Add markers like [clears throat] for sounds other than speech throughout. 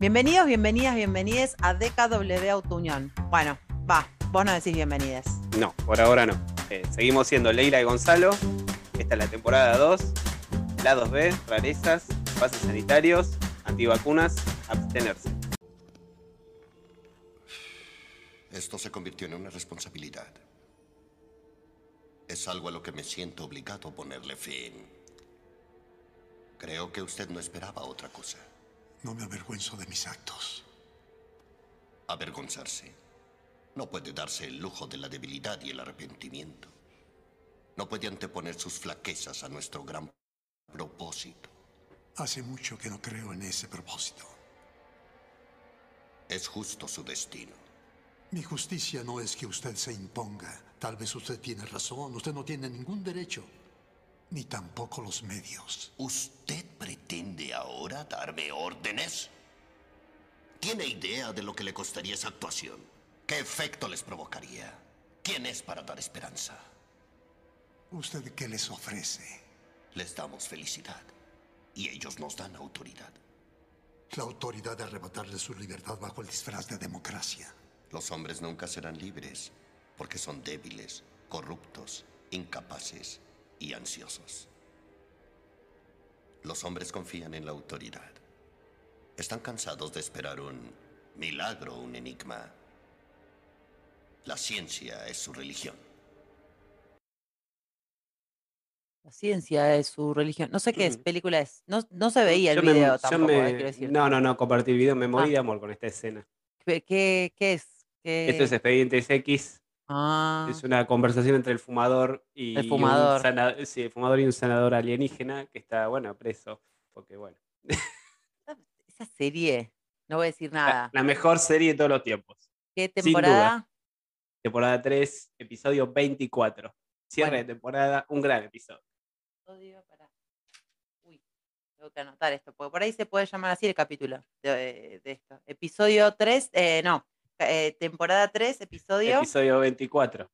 Bienvenidos, bienvenidas, bienvenides a DKW Autounión. Bueno, va, vos no decís bienvenidas. No, por ahora no. Eh, seguimos siendo Leila y Gonzalo. Esta es la temporada 2. Lados B, rarezas, pases sanitarios, antivacunas, abstenerse. Esto se convirtió en una responsabilidad. Es algo a lo que me siento obligado a ponerle fin. Creo que usted no esperaba otra cosa. No me avergüenzo de mis actos. Avergonzarse. No puede darse el lujo de la debilidad y el arrepentimiento. No puede anteponer sus flaquezas a nuestro gran propósito. Hace mucho que no creo en ese propósito. Es justo su destino. Mi justicia no es que usted se imponga. Tal vez usted tiene razón. Usted no tiene ningún derecho. Ni tampoco los medios. ¿Usted pretende ahora darme órdenes? ¿Tiene idea de lo que le costaría esa actuación? ¿Qué efecto les provocaría? ¿Quién es para dar esperanza? ¿Usted qué les ofrece? Les damos felicidad. Y ellos nos dan autoridad. La autoridad de arrebatarle su libertad bajo el disfraz de democracia. Los hombres nunca serán libres porque son débiles, corruptos, incapaces y ansiosos. Los hombres confían en la autoridad. Están cansados de esperar un milagro, un enigma. La ciencia es su religión. La ciencia es su religión. No sé qué es, película es. No, no se veía el Yo me- video yo tampoco, me- eh, quiero decir. No, no, no, compartí el video, me morí Ah. de amor con esta escena. ¿Qué, qué, qué es? ¿Qué- Esto es Expedientes X, Ah, es una conversación entre el fumador y El un fumador. sana- sí, el fumador y un sanador alienígena que está, bueno, preso. Porque, bueno, esa serie. No voy a decir nada. la mejor serie de todos los tiempos. ¿Qué temporada? Temporada 3, episodio 24. Cierre Bueno. de temporada, un gran episodio. Uy, tengo que anotar esto, porque por ahí se puede llamar así el capítulo de, de esto. Episodio 3, eh, no, eh, temporada 3, episodio, Episodio 24.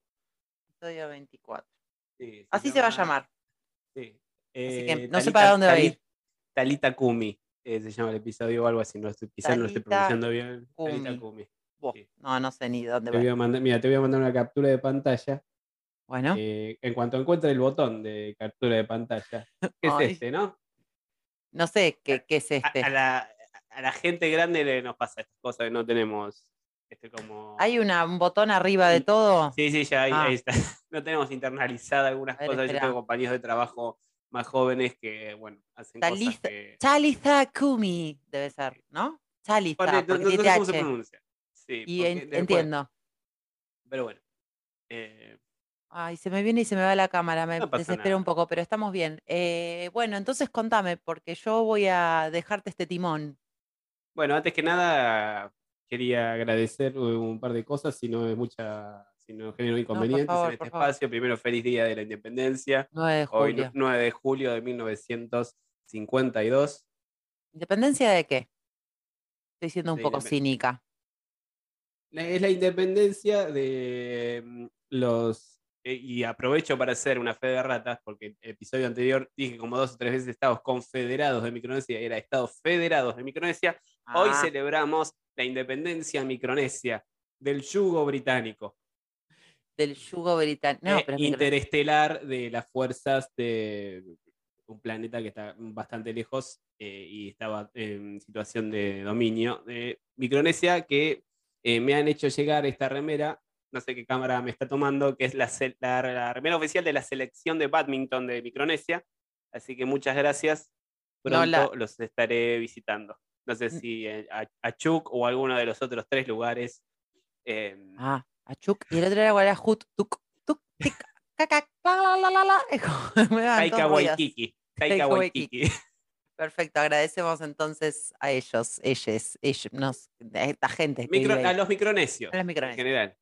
episodio 24. Sí, Así se va a llama- llamar. Sí. Así que Eh, no sé para dónde va a ir. Talita Kumi eh, se llama el episodio o algo así. No estoy, quizás no lo estoy pronunciando bien. Talita Kumi. Sí. No, no sé ni dónde Te va. voy a mandar, mira, te voy a mandar una captura de pantalla. Bueno, eh, en cuanto encuentre el botón de captura de pantalla. [laughs] ¿Qué es este, no? no sé qué, qué es A, este. a la, a la gente grande le nos pasa estas cosas que no tenemos. Este como. Hay una, un botón arriba de todo. Sí, sí, ya ahí, Ah. ahí está. [laughs] No tenemos internalizada algunas ver, cosas. Yo tengo compañeros de trabajo más jóvenes que, bueno, hacen cosas que. Chaliza Kumi debe ser, ¿no? Chaliza, Pone- no, sé cómo se pronuncia. Sí, Y en- después- entiendo. Pero bueno. eh, Ay, se me viene y se me va la cámara, me No nada. un poco, pero estamos bien. Eh, bueno, entonces contame, porque yo voy a dejarte este timón. bueno, antes que nada, quería agradecer un par de cosas, si no es mucha, si no genero inconvenientes favor, en este favor. espacio. Primero, feliz día de la independencia. 9 de Hoy, julio. 9 de julio de 1952. ¿Independencia de qué? Estoy siendo un poco cínica. Es la independencia de mm, los. eh, Y aprovecho para hacer una fe de ratas, porque el episodio anterior dije como dos o tres veces Estados Confederados de Micronesia era Estados Federados de Micronesia. Hoy Ah, celebramos la independencia micronesia del yugo británico, del yugo británico. No, eh, interestelar de las fuerzas de un planeta que está bastante lejos eh, y estaba en situación de dominio de Micronesia, que eh, me han hecho llegar esta remera, no sé qué cámara me está tomando, que es la, se- la- la remera oficial de la selección de badminton de Micronesia. Así que muchas gracias. No Pronto la- los estaré visitando. No sé Mm. si eh, a, a Chuck o alguno de los otros tres lugares. eh, Ah, Achuk. Y el otro era Hut, Tuk, Tuk, Tic, Caca, la, la, la, la, [laughs] [laughs] Taika. Waititi. Taika. Waititi. Perfecto, agradecemos entonces a ellos, ellos, ellos, nos, a esta gente. Micro- a los micronesios. A los En micronesios. general.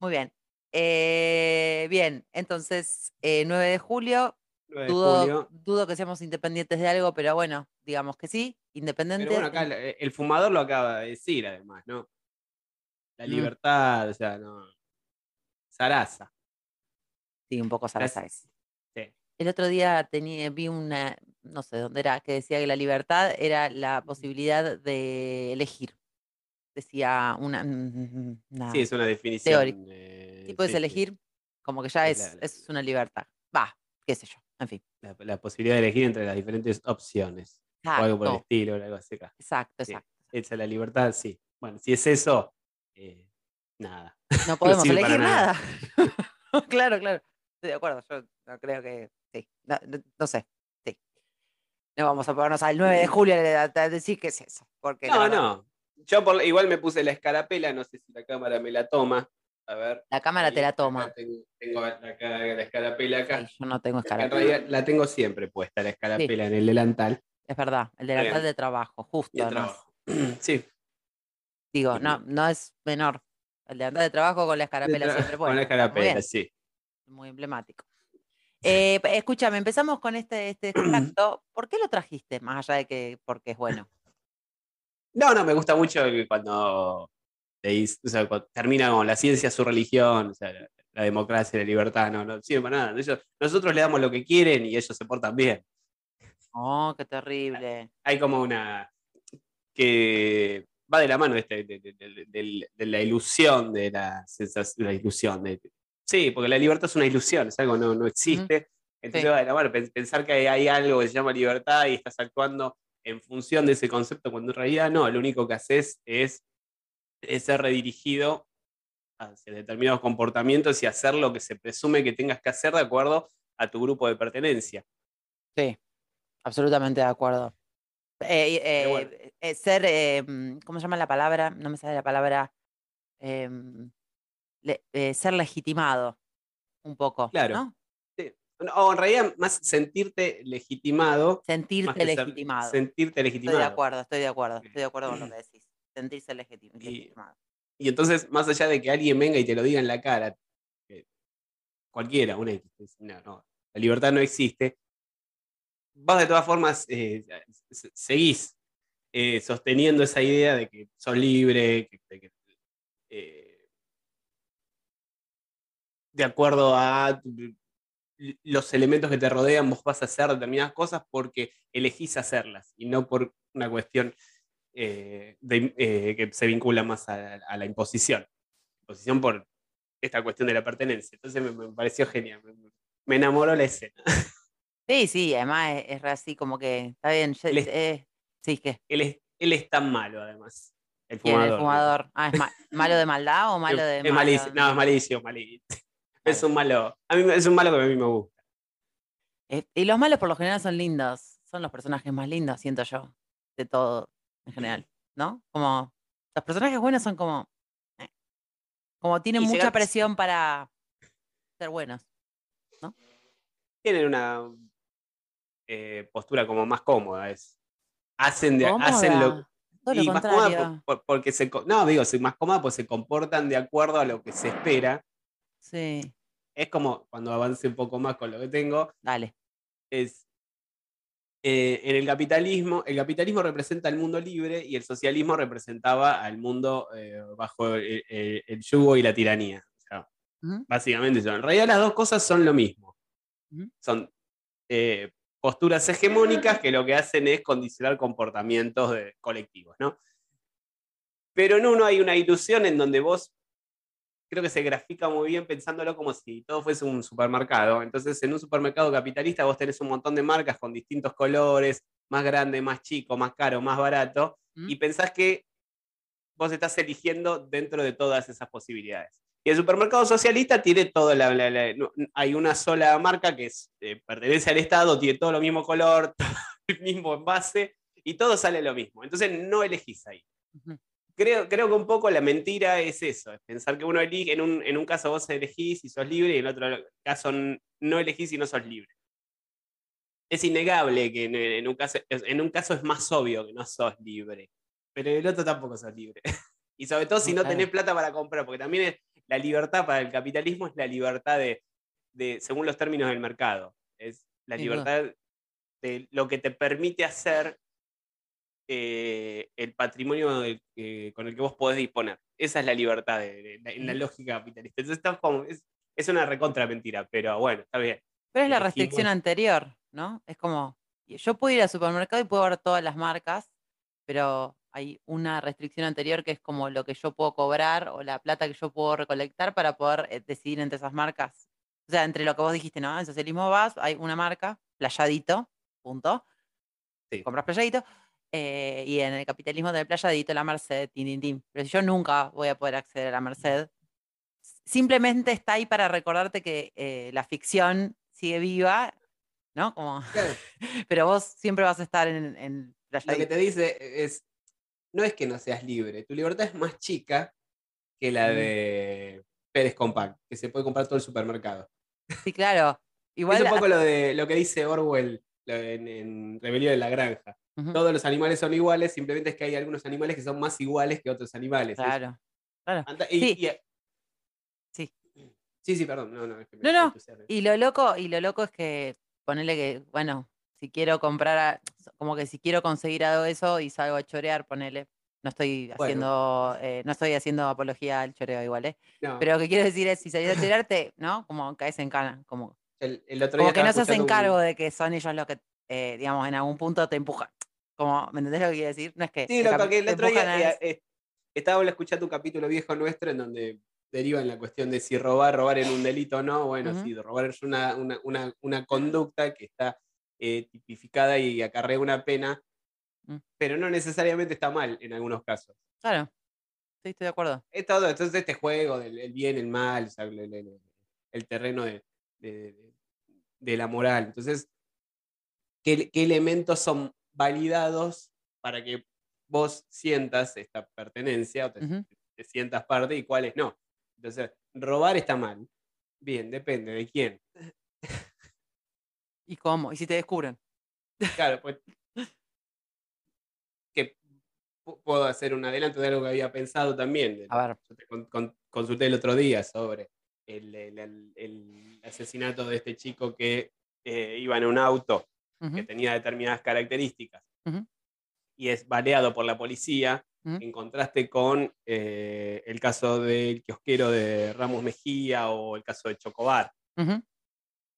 Muy bien. Eh, bien, entonces, eh, 9 de julio, 9 de dudo, julio. dudo que seamos independientes de algo, pero bueno, digamos que sí, independientes. Pero bueno, acá el, el fumador lo acaba de decir, además, ¿no? La Mm. libertad, o sea, no. Sarasa. Sí, un poco Sarasa es. Sí. El otro día tenía, vi una, no sé dónde era, que decía que la libertad era la posibilidad de elegir. Decía una. mm, una- Sí, es una definición. teórica. eh, si puedes sí, sí. elegir, como que ya Es la- es una libertad. Va, qué sé yo. En fin. La, la posibilidad de elegir entre las diferentes opciones. O algo por el Exacto, estilo, o algo así acá. exacto, Sí. exacto. Esa es la libertad, sí. Bueno, si es eso, eh, nada. No [laughs] podemos elegir nada. nada. [laughs] claro, claro. Estoy de acuerdo. Yo no creo que. Sí. No, no- no sé. Sí. No vamos a ponernos al 9 de julio a, a decir qué es eso. Porque No, no. Yo por- igual me puse la escarapela, no sé si la cámara me la toma. A ver. La cámara te la toma. Tengo, tengo acá la escarapela acá. Sí, yo no tengo En escarapela. la tengo siempre puesta, la escarapela en el delantal. Es verdad. El delantal de trabajo, justo. Además. trabajo. [clears throat] Sí. Digo, no, no es menor. El delantal de trabajo con la escarapela siempre [laughs] Con puesta. la está muy escarapela, sí. Muy emblemático. Eh, escúchame, empezamos con este, este [clears throat] extracto. ¿Por qué lo trajiste? Más allá de que porque es bueno. No, no, me gusta mucho cuando, te dice- o sea, cuando termina con la ciencia, su religión, o sea, la, la democracia, la libertad, no, no sirve para nada. Ellos- nosotros le damos lo que quieren y ellos se portan bien. Oh, qué terrible. Hay como una que va de la mano este, de, de- de- de- de la ilusión de la sensación, la ilusión de, sí, porque la libertad es una ilusión, es algo que no, no existe. Entonces Sí. va de la mano, pen- pensar que hay, hay algo que se llama libertad y estás actuando en función de ese concepto, cuando en realidad no, lo único que haces es, es ser redirigido hacia determinados comportamientos y hacer lo que se presume que tengas que hacer de acuerdo a tu grupo de pertenencia. Sí, absolutamente de acuerdo. Eh, eh, bueno. eh, ser, mm, ¿cómo se llama la palabra? No me sale la palabra. em, le- ser legitimado, un poco. Claro. ¿no? O en realidad más sentirte legitimado. Sentirte ser- legitimado. sentirte Estoy legitimado. de acuerdo, estoy de acuerdo, estoy de acuerdo con lo que decís. Sentirse Y- legitimado. Y entonces, más allá de que alguien venga y te lo diga en la cara, cualquiera, una X, no, no, la libertad no existe, vos de todas formas eh, se- seguís eh, sosteniendo esa idea de que sos libre, que, de, que, eh, de acuerdo a los elementos que te rodean, vos vas a hacer determinadas cosas porque elegís hacerlas y no por una cuestión eh, de- eh, que se vincula más a, a la imposición. Imposición por esta cuestión de la pertenencia. Entonces me, me pareció genial. Me, me enamoró la escena. Sí, sí, además es, así como que está bien. Él es- eh, sí, ¿qué? Él es, él es tan malo, además. El fumador. El fumador. Ah, ¿es ma- malo de maldad o malo de es malo? No, es malísimo, malísimo. Es un malo. A mí es un malo que a mí me gusta. Eh, y los malos por lo general son lindos. Son los personajes más lindos, siento yo, de todo en general, ¿no? Como los personajes buenos son como eh, como tienen Y mucha presión para ser buenos. Tienen una eh, postura como más cómoda. Es, hacen, de, hacen lo, y más cómoda contrario. por- por- porque se, no, digo, más cómoda pues se comportan de acuerdo a lo que se espera. Sí, Es como cuando avance un poco más con lo que tengo, dale. es eh, en el capitalismo, el capitalismo representa el mundo libre y el socialismo representaba al mundo eh, bajo el, el- el yugo y la tiranía. O sea, básicamente eso. En realidad las dos cosas son lo mismo. Son eh, posturas hegemónicas que lo que hacen es condicionar comportamientos de- colectivos, ¿no? Pero en uno hay una ilusión en donde vos creo que se grafica muy bien pensándolo como si todo fuese un supermercado. Entonces, en un supermercado capitalista vos tenés un montón de marcas con distintos colores, más grande, más chico, más caro, más barato, ¿Mm? y pensás que vos estás eligiendo dentro de todas esas posibilidades. Y el supermercado socialista tiene toda la, la- la- no, hay una sola marca que es, eh, pertenece al Estado, tiene todo lo mismo color, [laughs] todo el mismo envase, y todo sale lo mismo. Entonces no elegís ahí Ujú. Creo, creo que un poco la mentira es eso, es pensar que uno elige, en un, en un caso vos elegís y sos libre y en otro caso no elegís y no sos libre. Es innegable que en, en un caso, en un caso es más obvio que no sos libre, pero en el otro tampoco sos libre. [laughs] Y sobre todo si No, tenés plata para comprar, porque también es, la libertad para el capitalismo es la libertad de, de según los términos del mercado, es la libertad de lo que te permite hacer eh, el patrimonio del- eh, con el que vos podés disponer. Esa es la libertad de, de- en la Ujú. lógica capitalista. Entonces como, es, es una recontra mentira, pero bueno, está bien. Pero es la restricción anterior, ¿no? Es como Yo puedo ir al supermercado y puedo ver todas las marcas, pero hay una restricción anterior que es como lo que yo puedo cobrar o la plata que yo puedo recolectar para poder eh, decidir entre esas marcas. O sea, entre lo que vos dijiste, ¿no? En socialismo vas, hay una marca, playadito, punto. Sí. Compras playadito. Eh, y en el capitalismo del playadito, la Merced, tin, tin, tin. Pero yo nunca voy a poder acceder a la Merced, simplemente está ahí para recordarte que eh, la ficción sigue viva, ¿no? Como, Claro, [laughs] pero vos siempre vas a estar en, en Lo que te dice es, no es que no seas libre, tu libertad es más chica que la de Pérez Compact, que se puede comprar todo el supermercado. Sí, claro. [laughs] Igual, es un poco lo de lo que dice Orwell en, en Rebelión en la Granja. Todos los animales son iguales, simplemente es que hay algunos animales que son más iguales que otros animales. Es- claro. claro. y- Sí. y- Sí. Sí, sí, perdón. No, no, es que No, no. Y lo loco, y lo loco es que ponerle que, bueno, si quiero comprar, a- como que si quiero conseguir algo de eso y salgo a chorear, ponele. No estoy Bueno. haciendo, eh, no estoy haciendo apología al choreo igual, ¿eh? No, Pero lo que quiero decir es, si salís a chorearte, ¿no? Como caes en cana, como, el, el otro como día que no se hacen un- cargo de que son ellos los que, eh, digamos, en algún punto te empujan. Como, ¿me entendés lo que quiero decir? No es que Sí, lo que el otro empujan día a- eh, eh, estaba escuchando un capítulo viejo nuestro en donde deriva en la cuestión de si robar, robar en un delito o no. Bueno, Ujú. sí, robar es una, una, una, una conducta que está eh, tipificada y acarrea una pena, Mm. pero no necesariamente está mal en algunos casos. Claro, sí, estoy de acuerdo. Es todo, entonces este juego del el bien, el mal, o sea, el, el- el- el terreno de, de- la moral. Entonces, ¿qué, qué elementos son validados para que vos sientas esta pertenencia o te, sientas parte y cuáles no? Entonces, robar está mal. Bien, depende de quién. ¿Y cómo? ¿Y si te descubren? Claro, pues. Que pu- puedo hacer un adelanto de algo que había pensado también. A ver. Yo te con- con- consulté el otro día sobre el, el- el- el asesinato de este chico que eh, iba en un auto que Ujú, tenía determinadas características Ujú. y es baleado por la policía, Ujú. en contraste con eh, el caso del kiosquero de Ramos Mejía o el caso de Chocobar.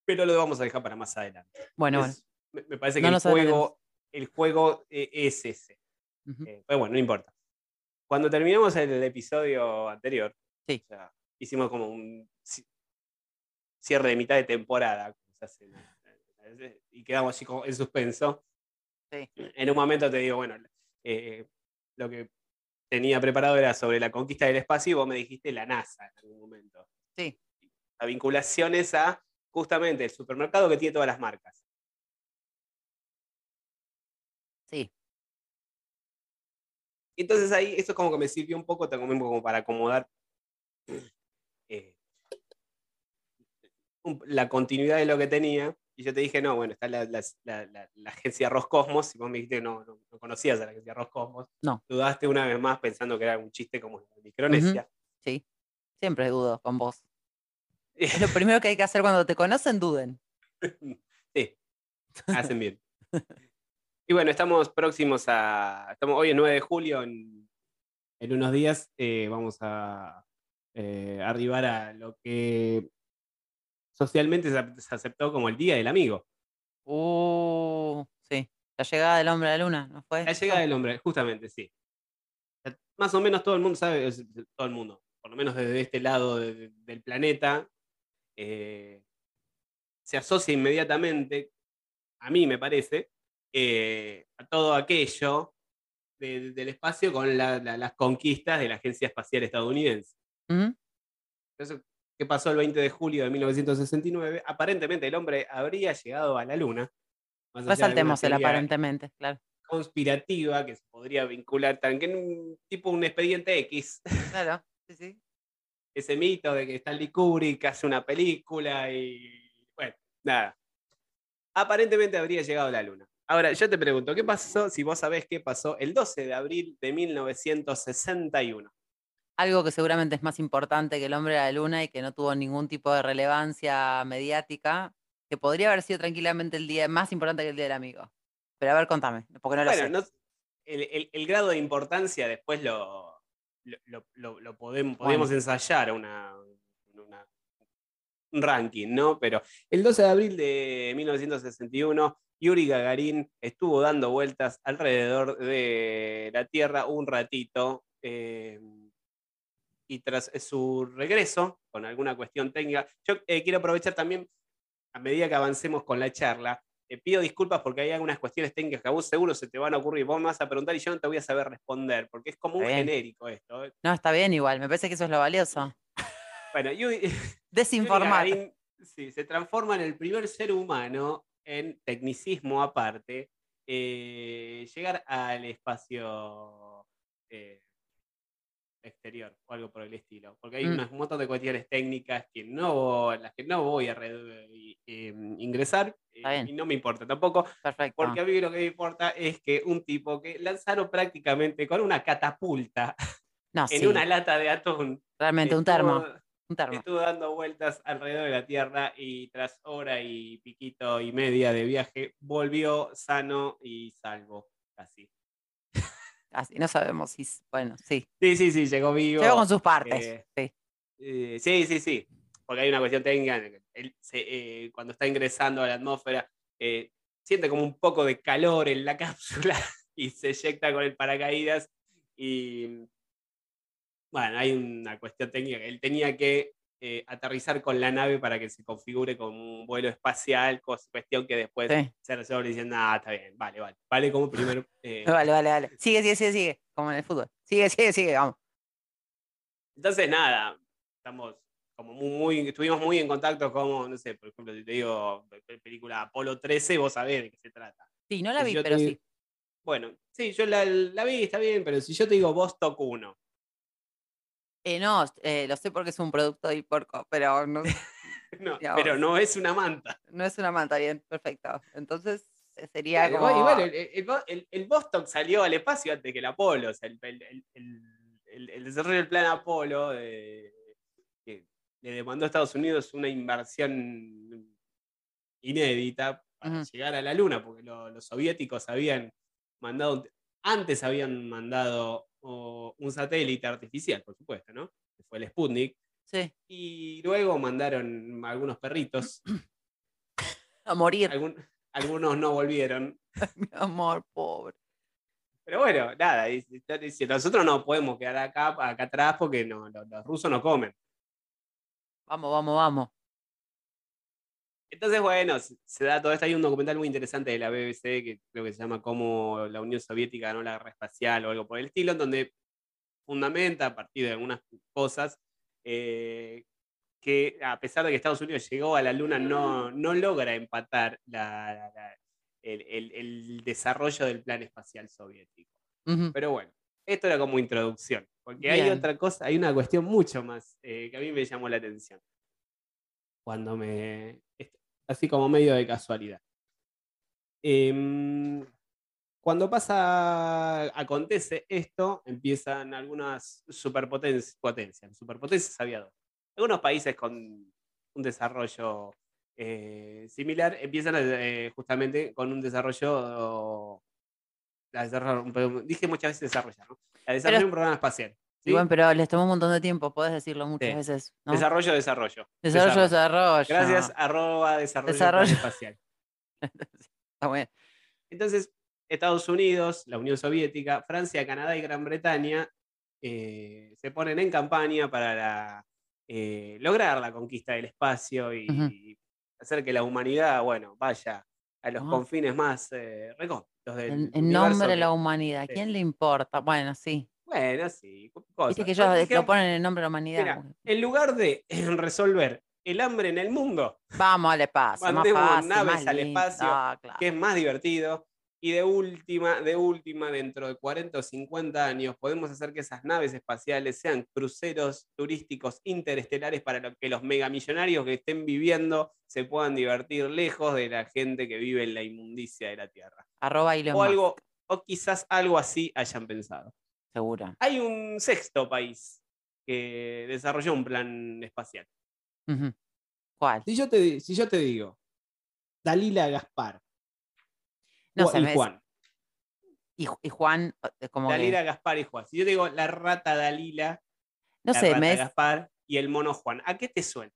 Pero lo vamos a dejar para más adelante. Bueno, Es- me, me parece No que el nos adelantemos. juego, el juego eh, es ese. bueno. Eh, pero bueno, no importa. Cuando terminamos el, episodio anterior, Sí. o sea, hicimos como un ci- cierre de mitad de temporada. y quedamos así como en suspenso. Sí. En un momento te digo, bueno, eh, lo que tenía preparado era sobre la conquista del espacio y vos me dijiste la NASA en algún momento. Sí. La vinculación es a justamente el supermercado que tiene todas las marcas. Sí. Y entonces ahí eso como que me sirvió un poco también como para acomodar la continuidad de lo que tenía. Y yo te dije, no, bueno, está la, la- la- la- la agencia Roscosmos, y vos me dijiste que no, no, no conocías a la agencia Roscosmos. No. Dudaste una vez más pensando que era un chiste como de Micronesia. Sí, siempre dudo con vos. [laughs] Es lo primero que hay que hacer cuando te conocen, duden. [laughs] sí, hacen bien. Y bueno, estamos próximos a. Estamos, hoy es 9 de julio, en, en unos días eh, vamos a eh, arribar a lo que socialmente se, aceptó como el Día del Amigo. Uh, sí. La llegada del hombre a la luna, ¿no fue? La llegada del hombre, justamente, sí. O sea, Más o menos todo el mundo sabe, todo el mundo, por lo menos desde este lado de- de- del planeta, eh, se asocia inmediatamente, a mí me parece, eh, a todo aquello de- de- del espacio con la- la- las conquistas de la Agencia Espacial Estadounidense. Entonces, ¿qué pasó el 20 de julio de 1969? Aparentemente el hombre habría llegado a la Luna. Resaltemos el aparentemente, claro. conspirativa que se podría vincular tan que en un tipo un expediente X, Claro, sí, sí. ese mito de que Stanley Kubrick hace una película y bueno, nada. Aparentemente habría llegado a la luna. Ahora, yo te pregunto, ¿qué pasó si vos sabés qué pasó el 12 de abril de 1961? Algo que seguramente es más importante que el hombre a la luna y que no tuvo ningún tipo de relevancia mediática, que podría haber sido tranquilamente el día más importante que el día del amigo. Pero a ver, contame, porque no lo Bueno, sé. no- el, el- el grado de importancia después lo, lo, lo- lo- lo podemos, podemos ensayar una, una- un ranking, ¿no? Pero el 12 de abril de 1961 Yuri Gagarin estuvo dando vueltas alrededor de la Tierra un ratito. eh, y tras su regreso, con alguna cuestión técnica, yo eh, quiero aprovechar también, a medida que avancemos con la charla, eh, pido disculpas porque hay algunas cuestiones técnicas que a vos seguro se te van a ocurrir. Vos me vas a preguntar y yo no te voy a saber responder, porque es como un bien. genérico esto. ¿eh? No, está bien igual, me parece que eso es lo valioso. [laughs] Bueno, Yuri, Yuri [laughs] Desinformar. Gagarin, sí, se transforma en el primer ser humano en tecnicismo aparte, eh, llegar al espacio eh, exterior o algo por el estilo. Porque hay Mm. unas- un montón de cuestiones técnicas que no, las que no voy a eh, ingresar eh, y no me importa tampoco, Perfecto. porque a mí lo que me importa es que un tipo que lanzaron prácticamente con una catapulta [laughs] No, en sí, una lata de atún. realmente un termo. estuvo- Un termo. Estuvo dando vueltas alrededor de la Tierra y tras hora y piquito y media de viaje volvió sano y salvo, casi. Así, no sabemos si. Bueno, sí. Sí, sí, sí, llegó vivo. Llegó con sus partes. eh, sí. Eh, sí, sí, sí, porque hay una cuestión técnica. él se- eh, cuando está ingresando a la atmósfera, eh, siente como un poco de calor en la [laughs] cápsula y se eyecta con el paracaídas. Y bueno, hay una cuestión técnica él tenía que eh, aterrizar con la nave para que se configure como un vuelo espacial, cuestión que después Sí. se resuelve diciendo, ah, está bien, vale, vale. Vale como primer. eh, [laughs] Vale, vale, vale. Sigue, sigue, sigue, sigue. Como en el fútbol. Sigue, sigue, sigue, vamos. Entonces, nada, estamos como muy, muy- estuvimos muy en contacto como, no sé, por ejemplo, si te digo pe- pe- película Apolo 13, vos sabés de qué se trata. Sí, no la Si vi, te pero sí. Bueno, sí, yo la, la vi, está bien, pero si yo te digo Vostok 1, Eh, no, eh, lo sé porque es un producto de porco, pero no, [laughs] no, pero no es una manta. no es una manta bien. Perfecto. Entonces eh, sería como. y bueno, el, el, el- el Vostok salió al espacio antes que el Apolo, o sea, el, desarrollo del plan Apolo que le demandó a Estados Unidos una inversión inédita para llegar a la Luna, porque lo- los soviéticos habían mandado, antes habían mandado oh, un satélite artificial, por supuesto, ¿no? Que fue el Sputnik, Sí, y luego mandaron algunos perritos, [clears throat] a morir. algunos no volvieron, [laughs] Mi amor, pobre. Pero bueno, nada, y- nosotros no podemos quedar acá, acá atrás porque no, los, los rusos no comen. Vamos, vamos, vamos. Entonces, bueno, se, da todo esto. Hay un documental muy interesante de la BBC que creo que se llama Cómo la Unión Soviética ganó la guerra espacial o algo por el estilo, en donde fundamenta a partir de algunas cosas eh, que a pesar de que Estados Unidos llegó a la Luna, no, no logra empatar la- la- la- el, el- el desarrollo del plan espacial soviético. Ujú. Pero bueno, esto era como introducción, porque hay Bien. otra cosa, hay una cuestión mucho más eh, que a mí me llamó la atención. Cuando me. Así como medio de casualidad. Em, cuando pasa, acontece esto, empiezan algunas superpotencias, potencias, superpotencias había dos. Algunos países con un desarrollo eh, similar empiezan eh, justamente con un desarrollo pero dije muchas veces desarrollar, ¿no? La desarrollo de un programa espacial. ¿Sí? Y bueno, pero les tomó un montón de tiempo, podés decirlo muchas Sí. veces. ¿no? Desarrollo, desarrollo. Desarrollo, desarrollo. Gracias, arroba desarrollo, espacial. [laughs] Está bien. Entonces, Estados Unidos, la Unión Soviética, Francia, Canadá y Gran Bretaña eh, se ponen en campaña para la, eh, lograr la conquista del espacio y hacer que la humanidad, bueno, vaya a los confines más eh, recónditos del En, en nombre de la humanidad. ¿A sí. quién le importa? Bueno, sí. Bueno, sí, cosas. Viste que ellos lo ponen en nombre de la humanidad. mira, en lugar de [laughs] resolver el hambre en el mundo, Vamos al espacio. Más mandemos fácil, naves más al espacio, Ah, claro. que es más divertido. Y de última, de última, dentro de 40 o 50 años, podemos hacer que esas naves espaciales sean cruceros turísticos interestelares para que los megamillonarios que estén viviendo se puedan divertir lejos de la gente que vive en la inmundicia de la Tierra. Arroba Elon O algo, o quizás algo así hayan pensado. Seguro. Hay un sexto país que desarrolló un plan espacial. ¿Cuál? Si yo te, si yo te digo, Dalila Gaspar No y me- Juan. Y, y Juan, eh, como que- Dalila Gaspar y Juan. Si yo te digo la rata Dalila, no la sé, rata me Gaspar y el mono Juan, ¿a qué te suena?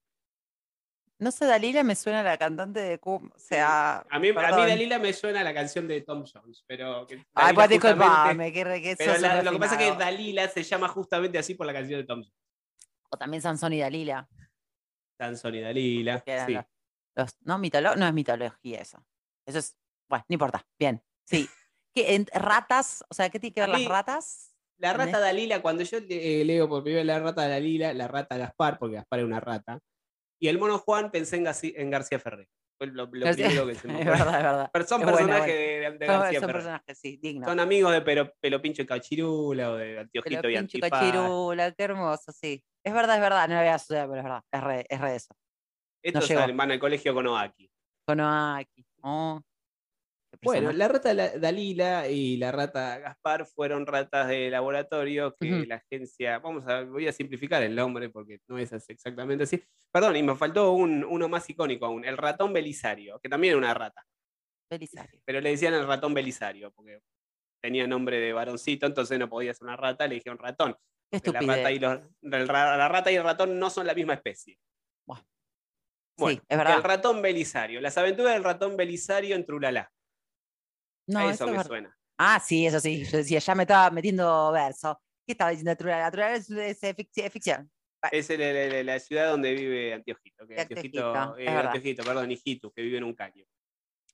No sé, Dalila me suena a la cantante de Cum. O sea. A mí, a mí perdón. Dalila me suena a la canción de Tom Jones, pero. que Ay, pues disculpame, que, que Pero la- lo que pasa es que. Dalila se llama justamente así por la canción de Tom Jones. O también Sansón y Dalila. Sansón y Dalila. Sí. los- los- no, mitolo- no es mitología eso. Eso es. Bueno, no importa. Bien. Sí. ¿Qué, en- ratas? O sea, ¿qué tiene que ver mí- las ratas? La rata Dalila, cuando yo eh, leo por primera vez la rata Dalila, la rata Gaspar, porque Gaspar es una rata, y el mono Juan pensé en, Garci- en García Ferrer. Fue lo, lo García- primero que [laughs] se me Es ocurrió. verdad, es verdad. Pero son Es personajes de, de Son, García son Ferrer. personajes, sí, dignos. Son amigos de Pero, Pelo Pincho y Cachirula o de Antiojito Pero y cachirula, qué hermoso, sí. Es verdad, es verdad. No lo había asociado, pero es verdad. Es re, es re eso. Estos llegó. salen- van al colegio con Oaki. Con aquí. Oh. Bueno, la rata La- Dalila y la rata Gaspar fueron ratas de laboratorio que la agencia, vamos a, voy a simplificar el nombre porque no es así- exactamente así. Perdón, y me faltó un- uno más icónico aún, el ratón Belisario, que también era una rata, Belisario. pero le decían el ratón Belisario porque tenía nombre de varoncito, entonces no podía ser una rata, le dijeron ratón. Qué La rata, y los- la rata y el ratón no son la misma especie. Bueno, sí, es verdad. el ratón Belisario, las aventuras del ratón Belisario en Trulala. No, eso eso es me suena. Ah, sí, eso sí. Yo decía, ya me estaba metiendo verso. ¿Qué estaba diciendo Trulala? Trulala es, es, fic- es ficción. Es el- el- el- la ciudad donde vive Antiojito. Que Antiojito, Antiojito, eh. Antiojito, perdón, Hijitu, que vive en un caño.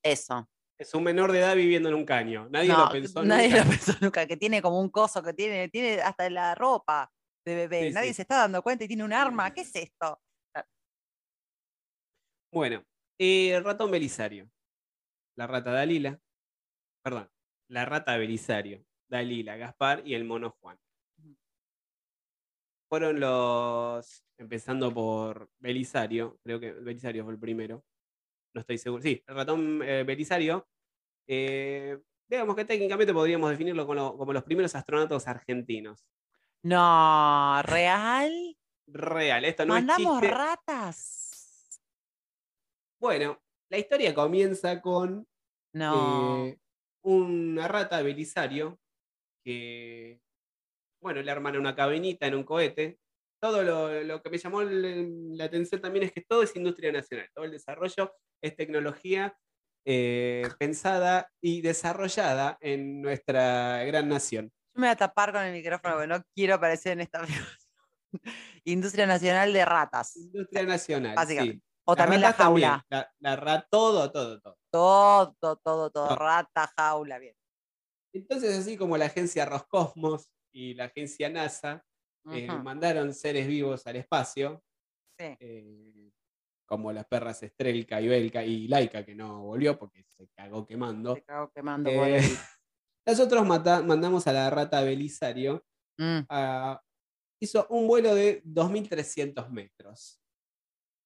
Eso. Es un menor de edad viviendo en un caño. Nadie No, lo pensó nadie nunca. lo pensó nunca. Que tiene como un coso, que tiene, tiene hasta la ropa de bebé. Sí, nadie sí. se está dando cuenta y tiene un arma. ¿Qué es esto? Bueno, eh, el ratón Belisario. La rata Dalila. Perdón, la rata Belisario. Dalila, Gaspar y el mono Juan. Fueron los. Empezando por Belisario. Creo que Belisario fue el primero. No estoy seguro. Sí, el ratón eh, Belisario. eh, digamos que técnicamente podríamos definirlo como, como los primeros astronautas argentinos. No, real. Real, esto no Mandamos es chiste. ratas. Bueno, la historia comienza con No. eh, una rata Belisario que, bueno, le arman una cabinita en un cohete. Todo lo, lo que me llamó la atención también es que todo es industria nacional. Todo el desarrollo es tecnología eh, pensada y desarrollada en nuestra gran nación. Yo me voy a tapar con el micrófono porque no quiero aparecer en esta [laughs] Industria Nacional de Ratas. Industria nacional. Básicamente. sí. O también la también, jaula. La, la ra- todo, todo, todo. Todo, todo, todo. Rata, jaula, bien. Entonces, así como la agencia Roscosmos y la agencia NASA eh, mandaron seres vivos al espacio, sí. eh, como las perras Estrelka y Belka y Laika, que no volvió porque se cagó quemando. Te cago quemando Eh, [laughs] Nosotros mata- mandamos a la rata Belisario, Mm, a- hizo un vuelo de 2.300 metros.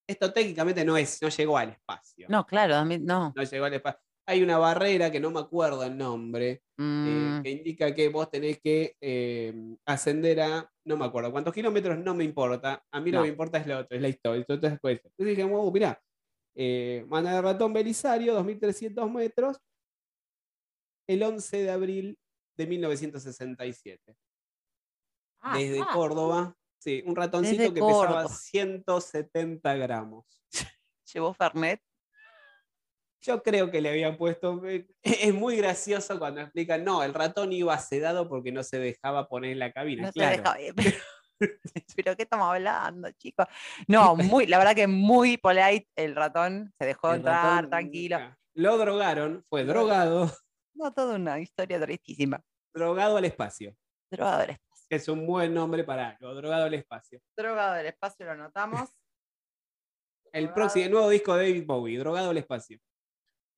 Esto técnicamente no, es, no llegó al espacio. No, claro, a mí- no. No llegó al espacio. Hay una barrera que no me acuerdo el nombre, eh, Mm, que indica que vos tenés que eh, ascender a, no me acuerdo cuántos kilómetros, no me importa. A mí lo No. que me importa es lo otro, es la historia. Entonces, después, entonces dije, wow, mirá, eh, manda el ratón Belisario, 2300 metros, el 11 de abril de 1967. ah, desde ah, Córdoba. Sí, un ratoncito Desde que pesaba Córdoba. 170 gramos. [laughs] Llevó Fernet. Yo creo que le habían puesto. eh, [laughs] Es muy gracioso cuando explican, no, el ratón iba sedado porque no se dejaba poner en la cabina. No se claro. dejaba- eh, pero, [laughs] pero ¿qué estamos hablando, chicos? No, muy, la verdad que muy polite el ratón. Se dejó El entrar, ratón, tranquilo. Lo drogaron, fue drogado, No, toda una historia tristísima. drogado al espacio. Drogado del espacio. Es un buen nombre para algo, drogado al espacio. Drogado del espacio, lo anotamos. [laughs] El Drogado. próximo el nuevo disco de David Bowie, drogado al espacio.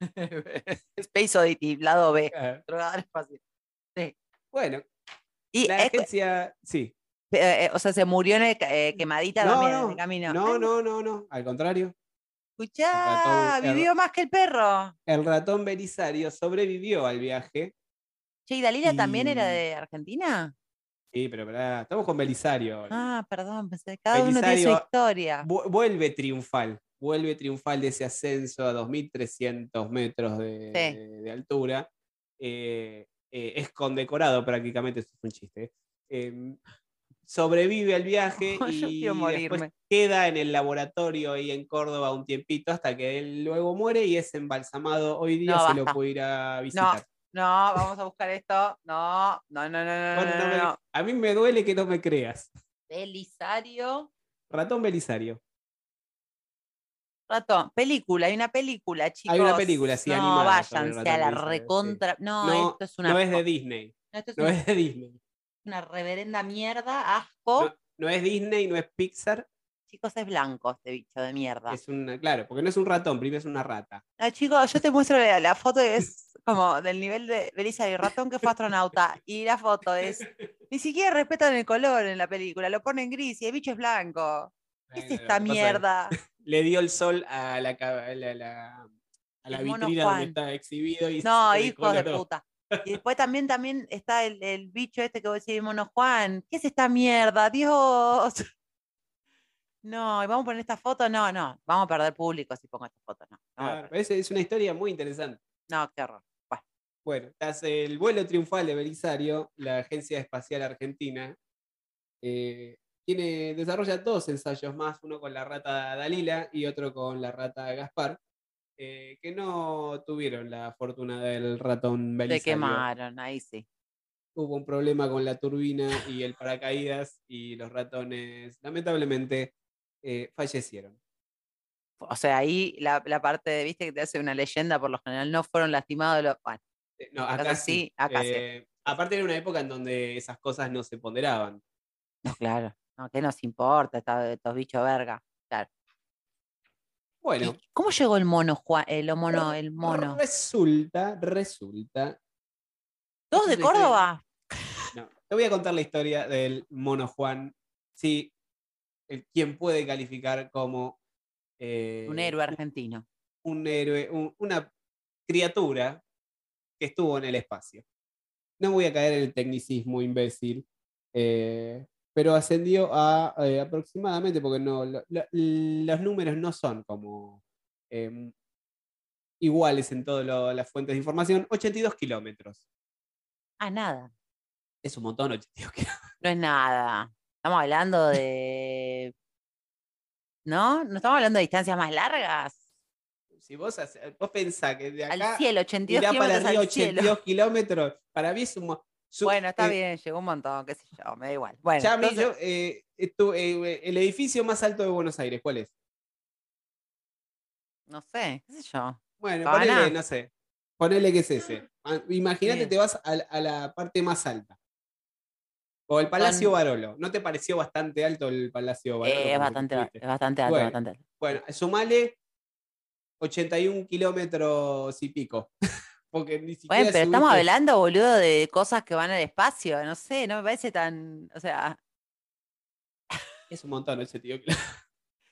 [laughs] Space Oddity, lado B. Ah, Drogado del espacio. Sí. Bueno, Y, la es- agencia, sí. eh, eh, o sea, se murió en el, eh, quemadita No, también en no, el camino. no, no, no, no, al contrario. Escuchá, ratón- el- vivió más que el perro. El ratón Belisario sobrevivió al viaje. Che, ¿y Dalila también era de Argentina? Sí, pero pará, estamos con Belisario. Ah, perdón, pensé, cada uno tiene su historia. Vu- vuelve triunfal, vuelve triunfal de ese ascenso a 2.300 metros de, Sí. de- de altura. Eh, eh, es condecorado prácticamente, esto es un chiste. eh, sobrevive al viaje [laughs] y después queda en el laboratorio ahí en Córdoba un tiempito hasta que él luego muere y es embalsamado. Hoy día No, se lo puede ir a visitar. No, vamos a buscar esto. No, no, no, no, no, no, no no. A mí me duele que no me creas. Belisario. Ratón Belisario. Ratón, película, hay una película, chicos. Hay una película, sí, No, animada váyanse a la Belisario, sí. recontra. No, No, esto es una. no es de Disney. no, esto es No una, es de Disney. una reverenda mierda, asco. No, no es Disney, no es Pixar. Chicos, es blanco este bicho de mierda. Es una, claro, porque no es un ratón, primero es una rata. No, chicos, yo te muestro la, la foto y es [laughs] como del nivel de Belisario Ratón que fue astronauta. Y la foto es. [laughs] Ni siquiera respetan el color en la película, lo ponen gris y el bicho es blanco. ¿Qué es esta mierda? [laughs] Le dio el sol a la, a la, la- a la vitrina Juan. donde está exhibido y [laughs] No, hijos de puta. Y después también, también está el, el bicho este que vos decís, mono Juan. ¿Qué es esta mierda? Dios. No, ¿y vamos a poner esta foto? No, no. Vamos a perder público si pongo esta foto. No, Claro, es, es una historia muy interesante. no qué horror. Bueno, tras el vuelo triunfal de Belisario, la Agencia Espacial Argentina eh, tiene, desarrolla dos ensayos más, uno con la rata Dalila y otro con la rata Gaspar, eh, que no tuvieron la fortuna del ratón se Belisario. quemaron, ahí sí. Hubo un problema con la turbina y el paracaídas y los ratones, lamentablemente, eh, fallecieron. O sea, ahí la, la parte de, viste, que te hace una leyenda, por lo general no fueron lastimados. Los... Bueno, No, En este acá sí. sí, acá sí. Eh, Aparte era una época en donde esas cosas no se ponderaban. no, claro. No, ¿qué nos importa estos bichos verga? Claro. Bueno, ¿Y ¿Cómo llegó el mono Juan? El mono, el mono. Resulta, resulta. ¿Todos de Córdoba? No, te voy a contar la historia del mono Juan. Sí, el, quien puede calificar como eh, Un héroe argentino. un héroe, un- una criatura que estuvo en el espacio. No voy a caer en el tecnicismo imbécil, eh, pero ascendió a eh, aproximadamente, porque no, lo- lo- los números no son como em, iguales en todas las fuentes de información, 82 kilómetros. Ah, nada. Es un montón, 82 kilómetros. [laughs] No es nada. Estamos hablando de. ¿No? ¿No estamos hablando de distancias más largas? Si vos, pensás que de Al acá cielo, 82 mirá para kilómetros arriba al cielo. 82 kilómetros, para mí es un... su- Bueno, está eh, bien, llegó un montón, qué sé yo, me da igual. Bueno, Chami, entonces- yo, eh, eh, el edificio más alto de Buenos Aires, ¿cuál es? no sé, qué sé yo. Bueno, ponele, no sé. Ponele que es ese. Ah, Imagínate, Bien. te vas a, la- a la parte más alta. O el Palacio Barolo. ¿No te pareció bastante alto el Palacio Barolo? Es, bastante, es bastante alto, Bueno. bastante alto. Bueno, sumale 81 kilómetros y pico. [laughs] Porque ni siquiera Bueno, pero estamos hablando, boludo, de cosas que van al espacio. No sé, no me parece tan. O sea, [laughs] Es un montón, 82 kilómetros. [laughs]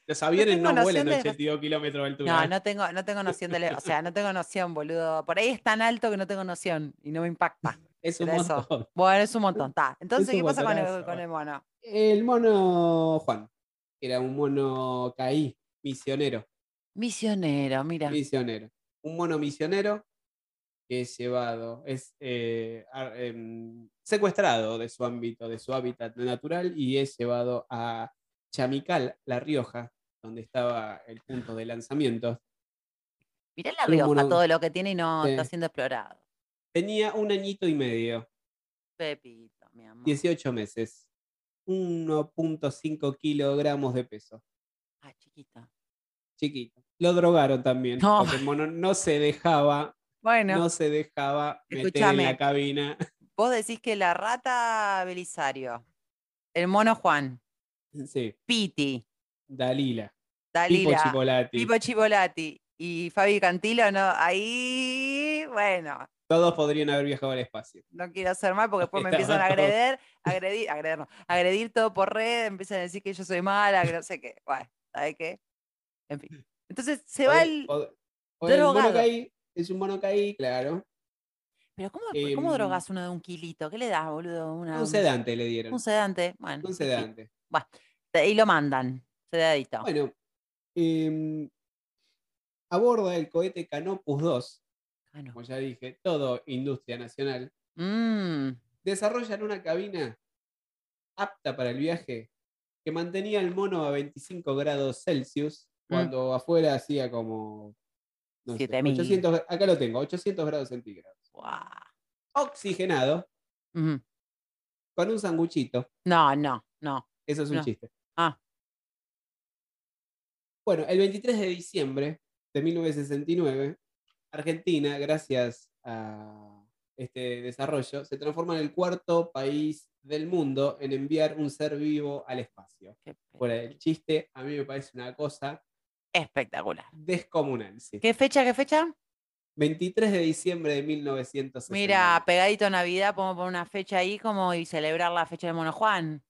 Los aviones tengo no, vuelan de- 82 kilómetros de altura. no, no tengo, no tengo noción de. le- O sea, no tengo noción, boludo. Por ahí es tan alto que no tengo noción y no me impacta. es un eso. montón. Bueno, es un montón. Entonces, ¿qué pasa con el, con el mono? El mono Juan. Era un mono caí, misionero. Misionero, mira. Misionero. Un mono misionero que es llevado, es eh, em, secuestrado de su ámbito, de su hábitat natural y es llevado a Chamical, La Rioja, donde estaba el punto de lanzamiento. Mirá La Rioja, mono- todo lo que tiene y no está siendo explorado. Tenía un añito y medio, Pepito, mi amor. 18 meses, 1.5 kilogramos de peso. Ah, chiquita. Chiquito. Lo drogaron también, No. porque el mono no se dejaba, Bueno, no se dejaba meter en la cabina. [laughs] vos decís que la rata Belisario, el mono Juan, Sí, Piti, Dalila. Pipo Dalila, Chipolati. Pipo y Fabi Cantilo, no, ahí, bueno, Todos podrían haber viajado al espacio. no quiero hacer mal porque después me empiezan a agredir, agredir, agredir, no, agredir todo por red, empiezan a decir que yo soy mala, que no sé qué, bueno, ¿sabes qué? En fin. Entonces se va el... o- el es un mono caí, claro. Pero ¿cómo, em, ¿cómo drogas uno de un kilito? ¿Qué le das, boludo? Una- Un sedante le dieron. Un sedante, bueno. Un en fin. sedante. Y lo mandan, sedadito. Bueno, em, aborda el cohete Canopus 2, Ah, no. como ya dije, todo industria nacional. Mm, Desarrollan una cabina apta para el viaje que mantenía el mono a 25 grados Celsius Mm. cuando afuera hacía como no sé, 7000. 800, acá lo tengo, 800 grados centígrados. Oxigenado con un sanguchito. No, no, no. Eso es un No. chiste. Ah. Bueno, el 23 de diciembre de 1969, Argentina, gracias a este desarrollo, se transforma en el cuarto país del mundo en enviar un ser vivo al espacio. Fuera del chiste, a mí me parece una cosa Espectacular. descomunal. sí. ¿Qué fecha, qué fecha? 23 de diciembre de 1969. Mira, pegadito a Navidad, podemos poner una fecha ahí como y celebrar la fecha de Mono Juan.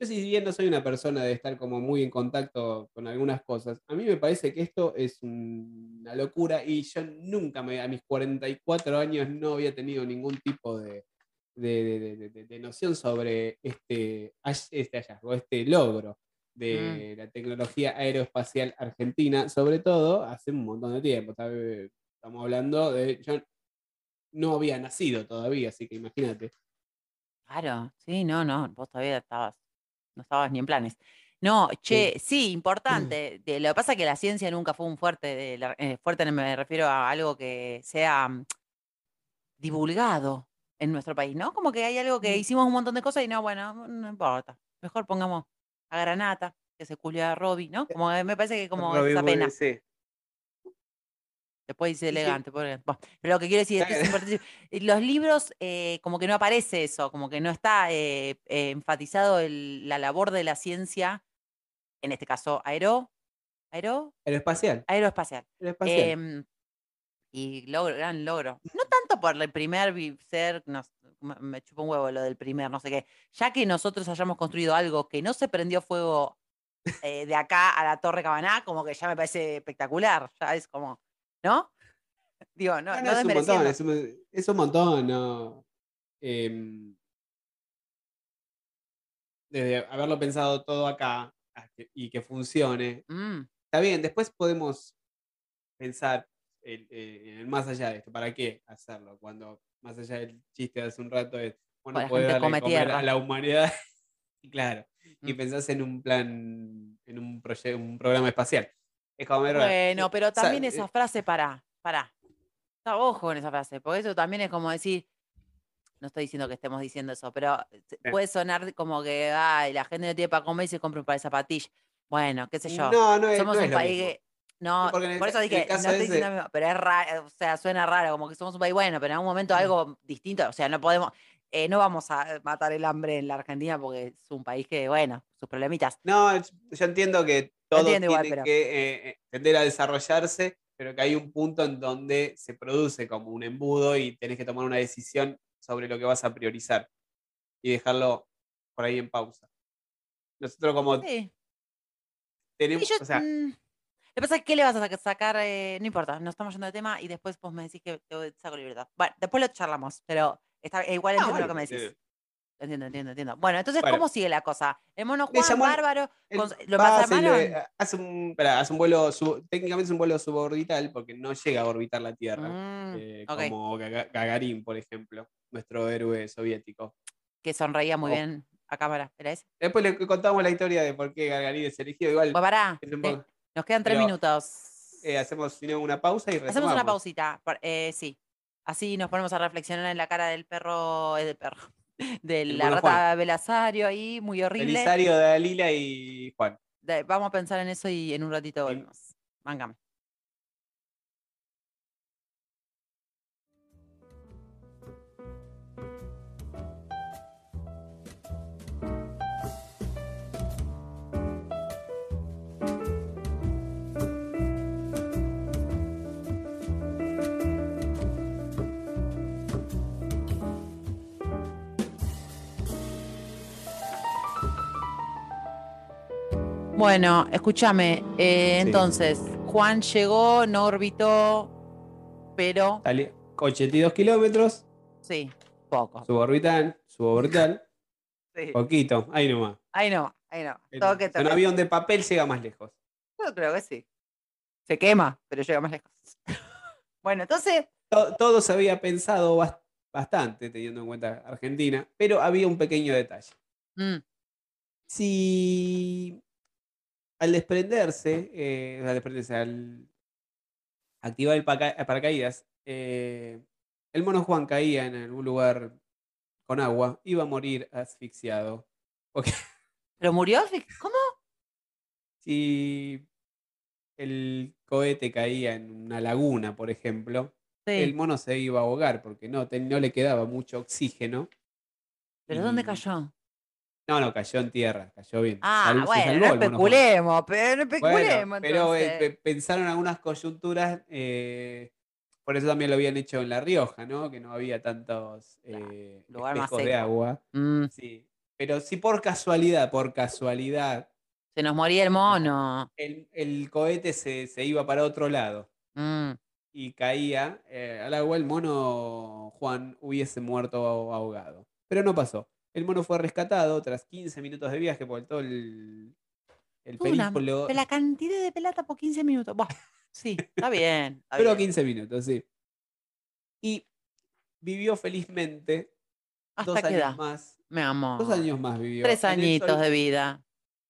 Yo si bien no soy una persona de estar como muy en contacto con algunas cosas, a mí me parece que esto es un- una locura y yo nunca me, a mis 44 años no había tenido ningún tipo de, de- de- de- noción sobre este, hall- este hallazgo, este logro de la tecnología aeroespacial argentina, sobre todo hace un montón de tiempo. tal- Estamos hablando de... Yo no había nacido todavía, así que imagínate. Claro, sí, no, no, vos todavía estabas, no estabas ni en planes. No, che, sí, importante. [clears throat] de- lo que pasa es que la ciencia nunca fue un fuerte, de la- eh, fuerte me refiero a algo que sea mm, divulgado en nuestro país, ¿no? Como que hay algo que Mm. hicimos un montón de cosas y no, bueno, no importa. Mejor pongamos a Granata, que se culió a Robbie, ¿no? Como que me parece que como Robin esa pena. Sí. Después dice Sí, sí. elegante. pobre- bueno, pero lo que quiero decir es que es Claro. importantísimo. Eh, [laughs] Los libros, eh, como que no aparece eso, como que no está eh, eh, enfatizado el- la labor de la ciencia, en este caso aero, aero, Aeroespacial. aeroespacial. aeroespacial. Y logro, gran logro. No tanto por el primer ser, no me- chupa un huevo lo del primer, no sé qué. Ya que nosotros hayamos construido algo que no se prendió fuego eh, de acá a la Torre Cabaná, como que ya me parece espectacular. Ya es como, ¿no? Digo, no, No, no, es un montón, es un, es un montón, ¿no? Em, desde haberlo pensado todo acá y que funcione. Mm, Está bien, después podemos pensar el- eh, en el más allá de esto. ¿Para qué hacerlo? Cuando más allá del chiste de hace un rato es, bueno, la poder darle comer a la humanidad. Y [laughs] claro, y Mm. pensás en un plan, en un, proye- un programa espacial. Es como, Bueno, pero sa- también eh, esa frase, para, para. Ojo con esa frase, porque eso también es como decir, no estoy diciendo que estemos diciendo eso, pero puede sonar como que, ay, la gente no tiene para comer y se compra un par de zapatillas. Bueno, qué sé yo. No, no es, somos no un país que. No, porque en el por eso en el dije, no estoy diciendo mismo, pero es raro, o sea, suena raro, como que somos un país bueno, pero en algún momento algo distinto, o sea, no podemos, eh, no vamos a matar el hambre en la Argentina porque es un país que, bueno, sus problemitas. No, yo entiendo que todo tiene pero- que eh, eh, tender a desarrollarse, pero que hay un punto en donde se produce como un embudo y tenés que tomar una decisión sobre lo que vas a priorizar y dejarlo por ahí en pausa. Nosotros como Sí. tenemos, Sí, yo, o sea, mm, lo que pasa es que le vas a saca- sacar, eh, no importa, no estamos yendo de tema y después vos me decís que te saco libertad. Bueno, después lo charlamos, pero está, eh, igual no, entiendo lo que me decís. eh, Entiendo, entiendo, entiendo. Bueno, entonces, Bueno. ¿cómo sigue la cosa? El mono Juan, llamó bárbaro, él con- ¿lo le- hace, un, espera, hace un vuelo, sub- técnicamente es un vuelo suborbital porque no llega a orbitar la Tierra, Mm, eh, como Gaga- Gagarin, por ejemplo, nuestro héroe soviético. que sonreía muy Oh. bien a cámara, ¿era ese? Después le contamos la historia de por qué Gagarin es elegido. Igual Pues pará, es un poco- nos quedan tres pero, minutos. eh, hacemos una pausa y Hacemos una retomamos. pausita, eh, sí. Así nos ponemos a reflexionar en la cara del perro, eh, del perro, [laughs] de El la rata Belasario ahí, muy horrible. Belisario, Dalila y Juan. De- vamos a pensar en eso y en un ratito volvemos. Mángame. Bueno, escúchame. eh, Sí. Entonces, Juan llegó, no orbitó, pero Dale, 82 kilómetros, sí, poco. suborbital, suborbital, [laughs] Sí. poquito, ahí nomás. Ahí no, ahí no. El- Toque, Un toque. avión de papel llega más lejos. Yo creo que sí. Se quema, pero llega más lejos. [laughs] bueno, entonces, To- Todo se había pensado bas- bastante, teniendo en cuenta Argentina, pero había un pequeño detalle. mm, si al desprenderse, eh, al desprenderse, al activar el paracaídas, eh, el mono Juan caía en algún lugar con agua, iba a morir asfixiado. ¿Pero murió? ¿Cómo? si el cohete caía en una laguna, por ejemplo, el mono se iba a ahogar porque no, le quedaba mucho oxígeno. ¿Pero dónde cayó? No, no, cayó en tierra, cayó bien. Ah, bueno, no especulemos, pero no Bueno, especulemos. pero eh, entonces. pe- pensaron algunas coyunturas, eh, por eso también lo habían hecho en La Rioja, ¿no? Que no había tantos eh, espejos de agua. Mm, Sí. Pero si por casualidad, por casualidad, se nos moría el mono. el, el cohete se, se iba para otro lado Mm, y caía eh, al agua, el mono Juan hubiese muerto ahogado. Pero no pasó. El mono fue rescatado tras 15 minutos de viaje por todo el, el la cantidad de pelata por 15 minutos. Sí, está [laughs] bien. está Pero bien. 15 minutos, sí. Y vivió felizmente dos ¿Hasta qué años edad? más. Mi amor. Dos años más vivió. Tres añitos de vida.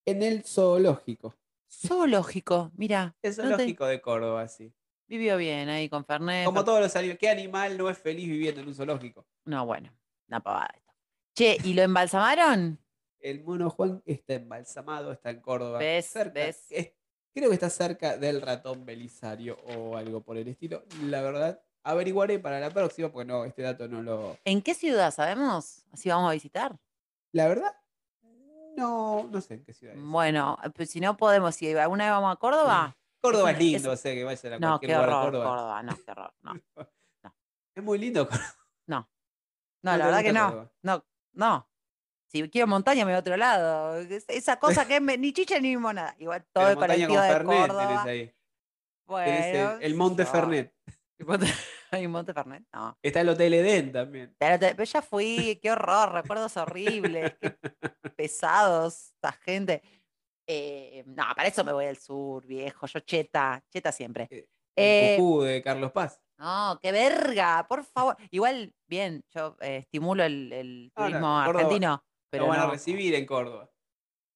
En el zoológico. Zoológico, mira. El no te- zoológico de Córdoba, sí. Vivió bien ahí con Fernet. Como todos los animales. ¿Qué animal no es feliz viviendo en un zoológico? No, bueno, una pavada. Che, ¿y lo embalsamaron? El mono Juan está embalsamado, está en Córdoba. ¿Ves? cerca- ¿Ves? es- creo que está cerca del ratón Belisario o algo por el estilo. La verdad, averiguaré para la próxima, porque no, este dato no lo. ¿En qué ciudad sabemos? Así vamos a visitar. La verdad, no, no sé en qué ciudad es. Bueno, pues si no podemos, si alguna vez vamos a Córdoba. Córdoba es lindo, o sea que vayan a No, cualquier qué lugar horror, Córdoba. Córdoba. No, qué horror. No, [laughs] Es muy lindo Córdoba. no. [laughs] ¿No No, la verdad que no. Córdoba? No, no. Si quiero montaña, me voy a otro lado. Es- Esa cosa que es ni chicha ni limonada. Igual [laughs] todo Pero el colectivo con de Fernet Córdoba. ahí. Bueno, el, Monte. Fernet. [laughs] El Monte- Hay un Monte Fernet. No. Está el Hotel Edén también. Pero, ya fui, qué horror, recuerdos horribles, qué [laughs] pesados, esta gente. Eh, no, para eso me voy al sur, viejo, yo cheta, cheta siempre. El Eh, Cucú de Carlos Paz. no, qué verga, por favor. Igual, bien, yo eh, estimulo el, turismo argentino, pero Lo van a no. recibir en Córdoba.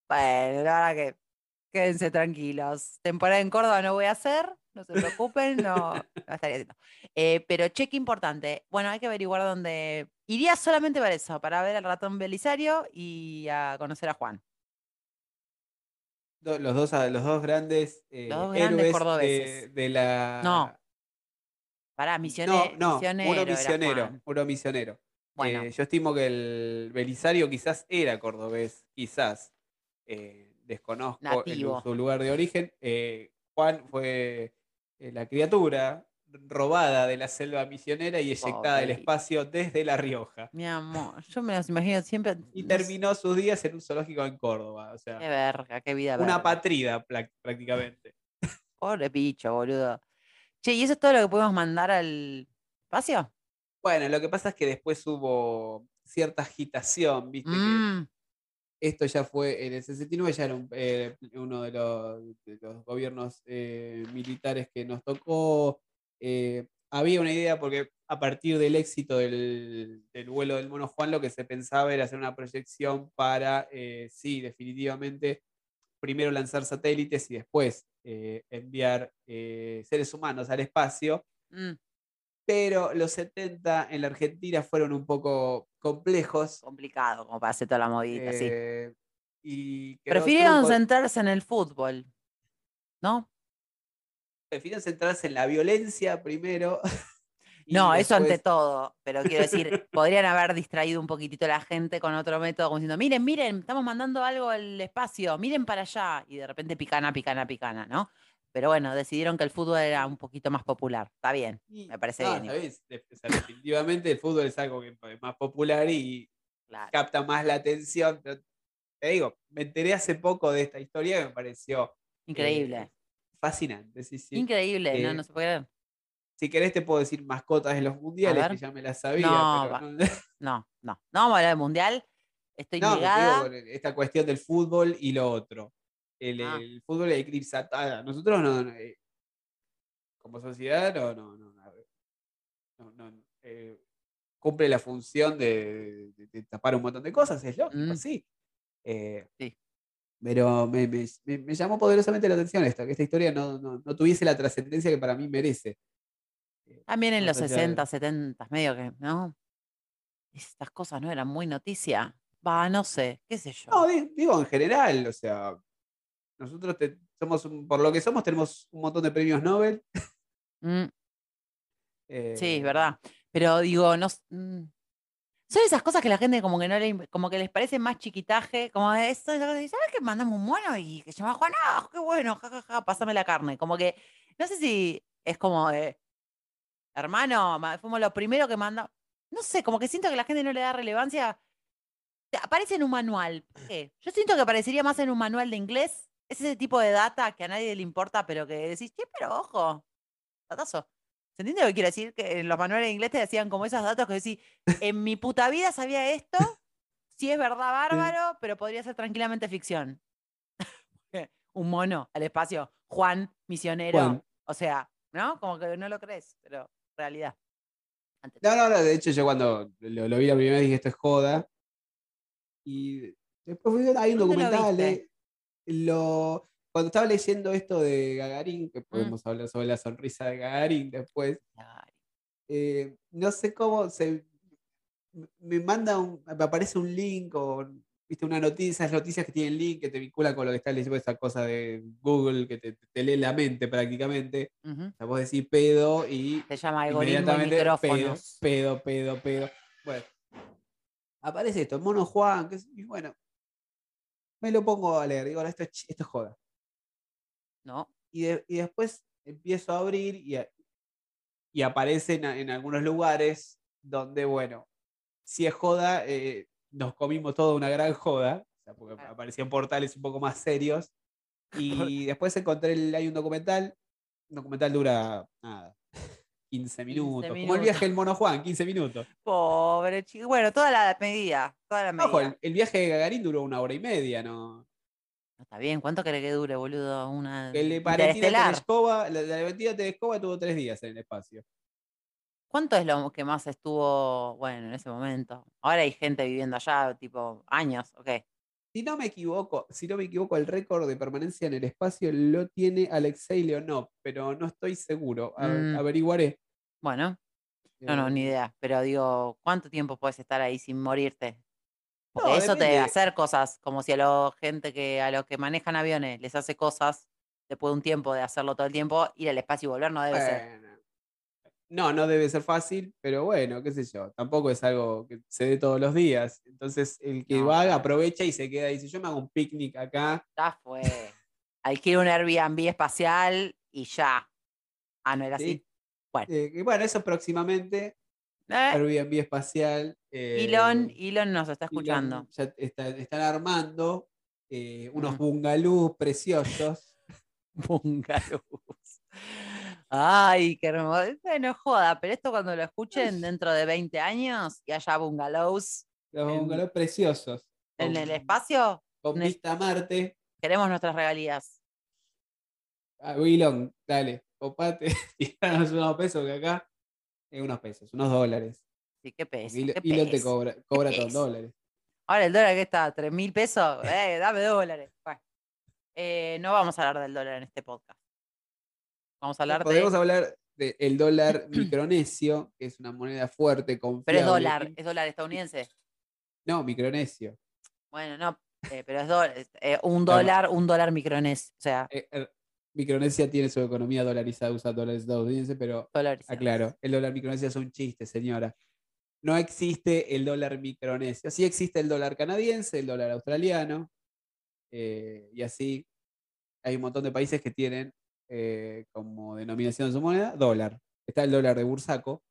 Bueno, la verdad que quédense tranquilos. Temporada en Córdoba no voy a hacer, no se preocupen, no, [laughs] no estaría haciendo. Eh, pero cheque importante. Bueno, hay que averiguar dónde. Iría solamente para eso, para ver al ratón Belisario y a conocer a Juan. Do- Los dos, los dos grandes, eh, Los dos grandes héroes de, la. No, Pará, misionero. no, misionero uno misionero. Juan. Uno misionero. Bueno, Eh, yo estimo que el Belisario quizás era cordobés, quizás. Eh, desconozco el- su lugar de origen. Eh, Juan fue eh, la criatura robada de la selva misionera y eyectada del espacio desde La Rioja. mi amor, yo me los imagino siempre. Y terminó sus días en un zoológico en Córdoba. O sea, Qué verga, qué vida una verga. patrida prácticamente. Pobre picho, boludo. Che, ¿y eso es todo lo que podemos mandar al espacio? Bueno, lo que pasa es que después hubo cierta agitación, viste que Mm, esto ya fue en el 69, ya era un- eh, uno de los, de los gobiernos eh, militares que nos tocó. Eh, había una idea porque a partir del éxito del, del vuelo del mono Juan lo que se pensaba era hacer una proyección para, eh, sí, definitivamente, primero lanzar satélites y después eh, enviar seres humanos al espacio mm, pero los 70 en la Argentina fueron un poco complejos. complicado como para hacer toda la movida, sí. y Prefirieron truco- centrarse en el fútbol, ¿no? Prefirieron centrarse en la violencia primero. [laughs] No, eso ante todo, pero quiero decir, [laughs] podrían haber distraído un poquitito a la gente con otro método, como diciendo, miren, miren, estamos mandando algo al espacio, miren para allá, y de repente picana, picana, picana, ¿no? Pero bueno, decidieron que el fútbol era un poquito más popular, está bien, y- me parece no, bien. definitivamente el fútbol es algo que es más popular y claro. capta más la atención. pero te digo, me enteré hace poco de esta historia que me pareció eh, Increíble, fascinante. sí, sí. increíble, no, eh, no se puede creer. Si querés te puedo decir mascotas de los mundiales, que ya me las sabía. No, pero no- No, no, no vamos a hablar del mundial, estoy No, digo, esta cuestión del fútbol y lo otro. El, Ah. el fútbol eclipsa. a Nosotros no, no, eh, como sociedad no, no, no, no, no, eh, cumple la función de, de- de tapar un montón de cosas, es lógico, Mm. sí. Eh, Sí. Pero me, me- me- llamó poderosamente la atención esto, que esta historia no, no- no tuviese la trascendencia que para mí merece. También en los Más allá de- 60, 70, medio que, ¿no? Estas cosas no eran muy noticia. Va, no sé, qué sé yo. No, di- digo en general, o sea, nosotros te- somos, por lo que somos, tenemos un montón de premios Nobel. Mm, [laughs] sí, eh, es verdad. Pero digo, no. Son esas cosas que la gente como que no le, como que les parece más chiquitaje, como eso, ¿sabes que mandamos un mono y que llama Juan? ¡Ah, qué bueno! Ja, ja, ja, pásame la carne. Como que, no sé si es como de, hermano, ma- fuimos lo primero que manda. No sé, como que siento que la gente no le da relevancia. Aparece en un manual. ¿Por qué? Yo siento que aparecería más en un manual de inglés. Es ese tipo de data que a nadie le importa, pero que decís, che, pero ojo, datazo. ¿Se entiende lo que quiero decir? Que en los manuales de inglés te decían como esos datos que decís, en mi puta vida sabía esto, si es verdad [laughs] bárbaro, pero podría ser tranquilamente ficción. [laughs] un mono al espacio, Juan, misionero. Juan. O sea, ¿no? Como que no lo crees, pero realidad. No, no, no, de hecho yo cuando lo, lo vi la primera vez dije esto es joda. Y después hay un ¿Dónde lo documental de lo cuando estaba leyendo esto de Gagarín, Mm. que podemos hablar sobre la sonrisa de Gagarín después, eh, no sé cómo se me manda un, me aparece un link o viste una noticia, esas noticias que tienen link que te vinculan con lo que estás leyendo, esa cosa de Google que te, te lee la mente prácticamente. Ujú. O sea, vos decís pedo y Se llama algoritmo inmediatamente pedo, pedo, pedo, pedo. Bueno, aparece esto, Mono Juan, que es, y bueno, me lo pongo a leer, digo, "Ahora esto esto es joda. ¿No? Y, de- y después empiezo a abrir y, a- y aparece en, algunos lugares donde, bueno, si es joda, eh, nos comimos toda una gran joda, o sea, porque Claro. aparecían portales un poco más serios. [laughs] Y después encontré, el- hay un documental, un documental dura, nada, 15 minutos, como el viaje del Mono Juan, 15 minutos. Pobre chico. Bueno, toda la medida. Toda la medida. Ojo, el, el viaje de Gagarín duró una hora y media, ¿no? No está bien, ¿cuánto cree que dure, boludo? Una El la, la de Tereshkova tuvo tres días en el espacio. ¿Cuánto es lo que más estuvo, bueno, en ese momento? Ahora hay gente viviendo allá, tipo, años, ok. Si no me equivoco, si no me equivoco, el récord de permanencia en el espacio lo tiene Alexei Leonov, pero no estoy seguro. A- Mm. Averiguaré. Bueno, no, no, ni Eh, idea. Pero digo, ¿cuánto tiempo puedes estar ahí sin morirte? Eso te depende. hacer cosas, como si a la gente que, a los que manejan aviones les hace cosas después de un tiempo de hacerlo todo el tiempo, ir al espacio y volver no debe ser. No, no debe ser fácil, pero bueno, qué sé yo. Tampoco es algo que se dé todos los días. Entonces, el que No, va, claro. aprovecha y se queda y dice: Yo me hago un picnic acá. Ya fue. Alquilo un Airbnb espacial y ya. Ah, no era Sí. así. Bueno. Eh, y bueno, eso próximamente. Eh, Airbnb espacial. Elon, eh, Elon nos está Elon escuchando. ya está- están armando eh, unos Mm. bungalows preciosos. [laughs] Bungalows. Ay, qué hermoso. Bueno, joda, pero esto cuando lo escuchen dentro de 20 años y haya bungalows Los En- bungalows preciosos. en con- el espacio, Con vista a Marte. queremos nuestras regalías. Ah, Elon, dale, copate, [laughs] tiranos unos pesos que acá. Eh, unos pesos, unos dólares. Sí, qué peso. Elon, qué te peso. cobra, cobra todos dólares. Ahora el dólar que está, ¿3 mil pesos? [laughs] Eh, dame dólares. Bueno, eh, no vamos a hablar del dólar en este podcast. Vamos a hablar Podemos de. hablar del dólar [clears throat] micronesio, que es una moneda fuerte, confiable. Pero es dólar, y- es dólar estadounidense. No, micronesio. Bueno, no, eh, pero es dólar, eh, un dólar, un dólar micrones. O sea, eh, Micronesia tiene su economía dolarizada, usa dólares estadounidenses, pero dólares. aclaro, el dólar micronesio es un chiste, señora. No existe el dólar micronesio. Sí existe el dólar canadiense, el dólar australiano, eh, y así hay un montón de países que tienen eh, como denominación de su moneda dólar. Está el dólar de Bursaco.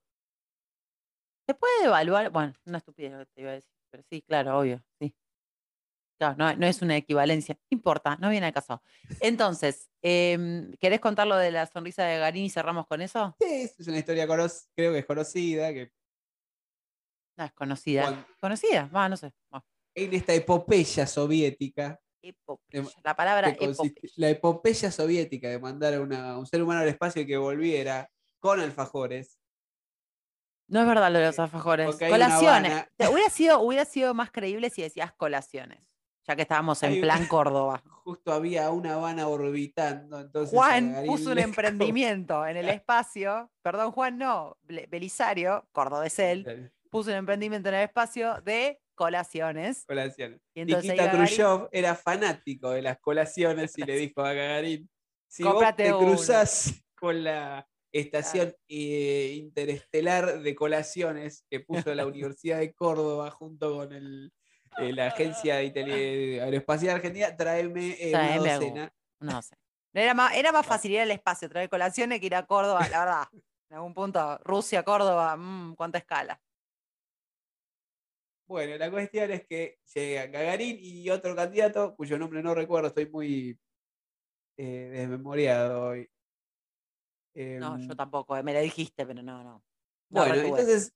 ¿Se puede evaluar? Bueno, una estupidez lo que te iba a decir, pero sí, claro, obvio, sí. Claro, no, no es una equivalencia. No importa, no viene al caso. Entonces, em, ¿querés contar lo de la sonrisa de Garín y cerramos con eso? Sí, es una historia creo que es conocida, que No, es conocida. ¿Conocida? Va, no sé. En esta epopeya soviética, epopeya. La palabra epopeya. la epopeya soviética de mandar a una- un ser humano al espacio y que volviera con alfajores, No es verdad lo de los Eh, alfajores. Colaciones. Hubiera sido, hubiera sido más creíble si decías colaciones. Ya que estábamos en Hay plan [laughs] Córdoba. Justo había una Habana orbitando, entonces Juan puso un emprendimiento en el [laughs] espacio. Perdón, Juan, no. Bel- Belisario, cordobés él, puso un emprendimiento en el espacio de colaciones. Colaciones. Y entonces Nikita Khrushchev era fanático de las colaciones y le [laughs] dijo a Gagarin, si vos te uno". cruzás con la estación eh, interestelar de colaciones que puso la Universidad de Córdoba junto con el, eh, la Agencia de Tele- Aeroespacial Argentina, tráeme eh, Tráeme docena. No sé. Era más, era más fácil ir al espacio, traer colaciones que ir a Córdoba, la verdad. En algún punto, Rusia, Córdoba, mmm, cuánta escala. Bueno, la cuestión es que llega Gagarin y otro candidato, cuyo nombre no recuerdo, estoy muy eh, desmemoriado hoy. No, Em, yo tampoco, eh, me la dijiste, pero no, no. No Bueno, entonces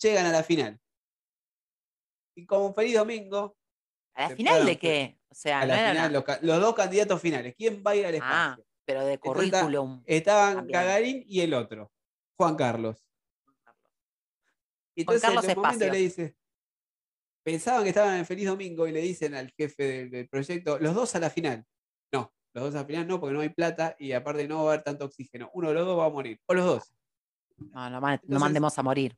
llegan a la final. Y como feliz domingo, ¿A la final de qué? O sea, a la no final, los, dos candidatos finales. ¿Quién va a ir al Ah, espacio? pero de Entonces currículum. Estaban también. Gagarin y el otro, Juan Carlos. Y Juan entonces Carlos en un momento Espacio. le dice, pensaban que estaban en Feliz Domingo y le dicen al jefe del, del proyecto, los dos a la final. No, los dos a la final no, porque no hay plata y aparte no va a haber tanto oxígeno. Uno de los dos va a morir. O los dos. No, no, man- no Entonces- mandemos a morir.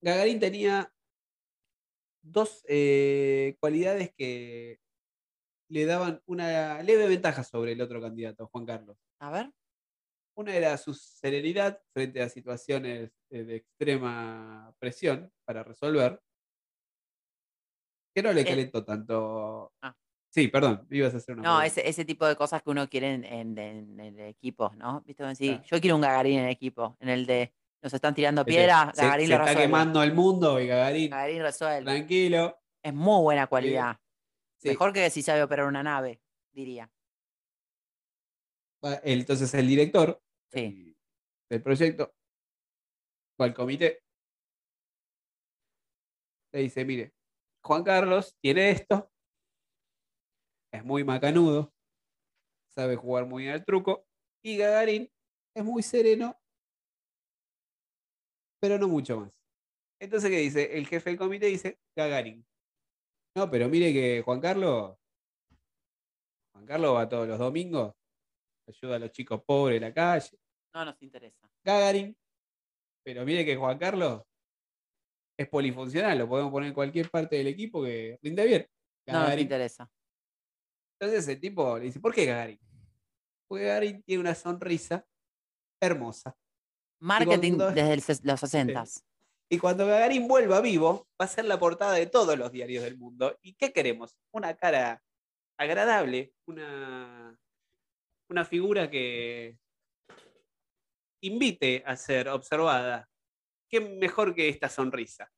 Gagarin tenía dos eh, cualidades que le daban una leve ventaja sobre el otro candidato, Juan Carlos. A ver. Una era su serenidad frente a situaciones eh, de extrema presión para resolver, que no le Eh. calentó tanto. Ah. Sí, perdón, ibas a hacer una No, ese, ese tipo de cosas que uno quiere en, en, en el equipo, ¿no? ¿Viste? Claro. yo quiero un Gagarín en el equipo, en el de nos están tirando piedras, se, Gagarín se lo está resuelve. quemando el mundo y Gagarin, Gagarín resuelve. tranquilo. Es muy buena cualidad. Sí. Mejor que si sabe operar una nave, diría. Entonces el director Sí. del- proyecto va al comité. Le dice, mire, Juan Carlos tiene esto, es muy macanudo, sabe jugar muy bien al truco, y Gagarín es muy sereno, pero no mucho más. Entonces, ¿qué dice? El jefe del comité dice, Gagarín. No, pero mire que Juan Carlos, Juan Carlos va todos los domingos, ayuda a los chicos pobres de la calle, No nos interesa. Gagarin. Pero mire que Juan Carlos es polifuncional, lo podemos poner en cualquier parte del equipo que rinde bien. No nos Gagarin. interesa. Entonces el tipo le dice, ¿por qué Gagarin? Porque Gagarin tiene una sonrisa hermosa. Marketing cuando- desde el los 60 Y cuando Gagarin vuelva vivo, va a ser la portada de todos los diarios del mundo. ¿Y qué queremos? Una cara agradable, una, una figura que invite a ser observada. ¿Qué mejor que esta sonrisa?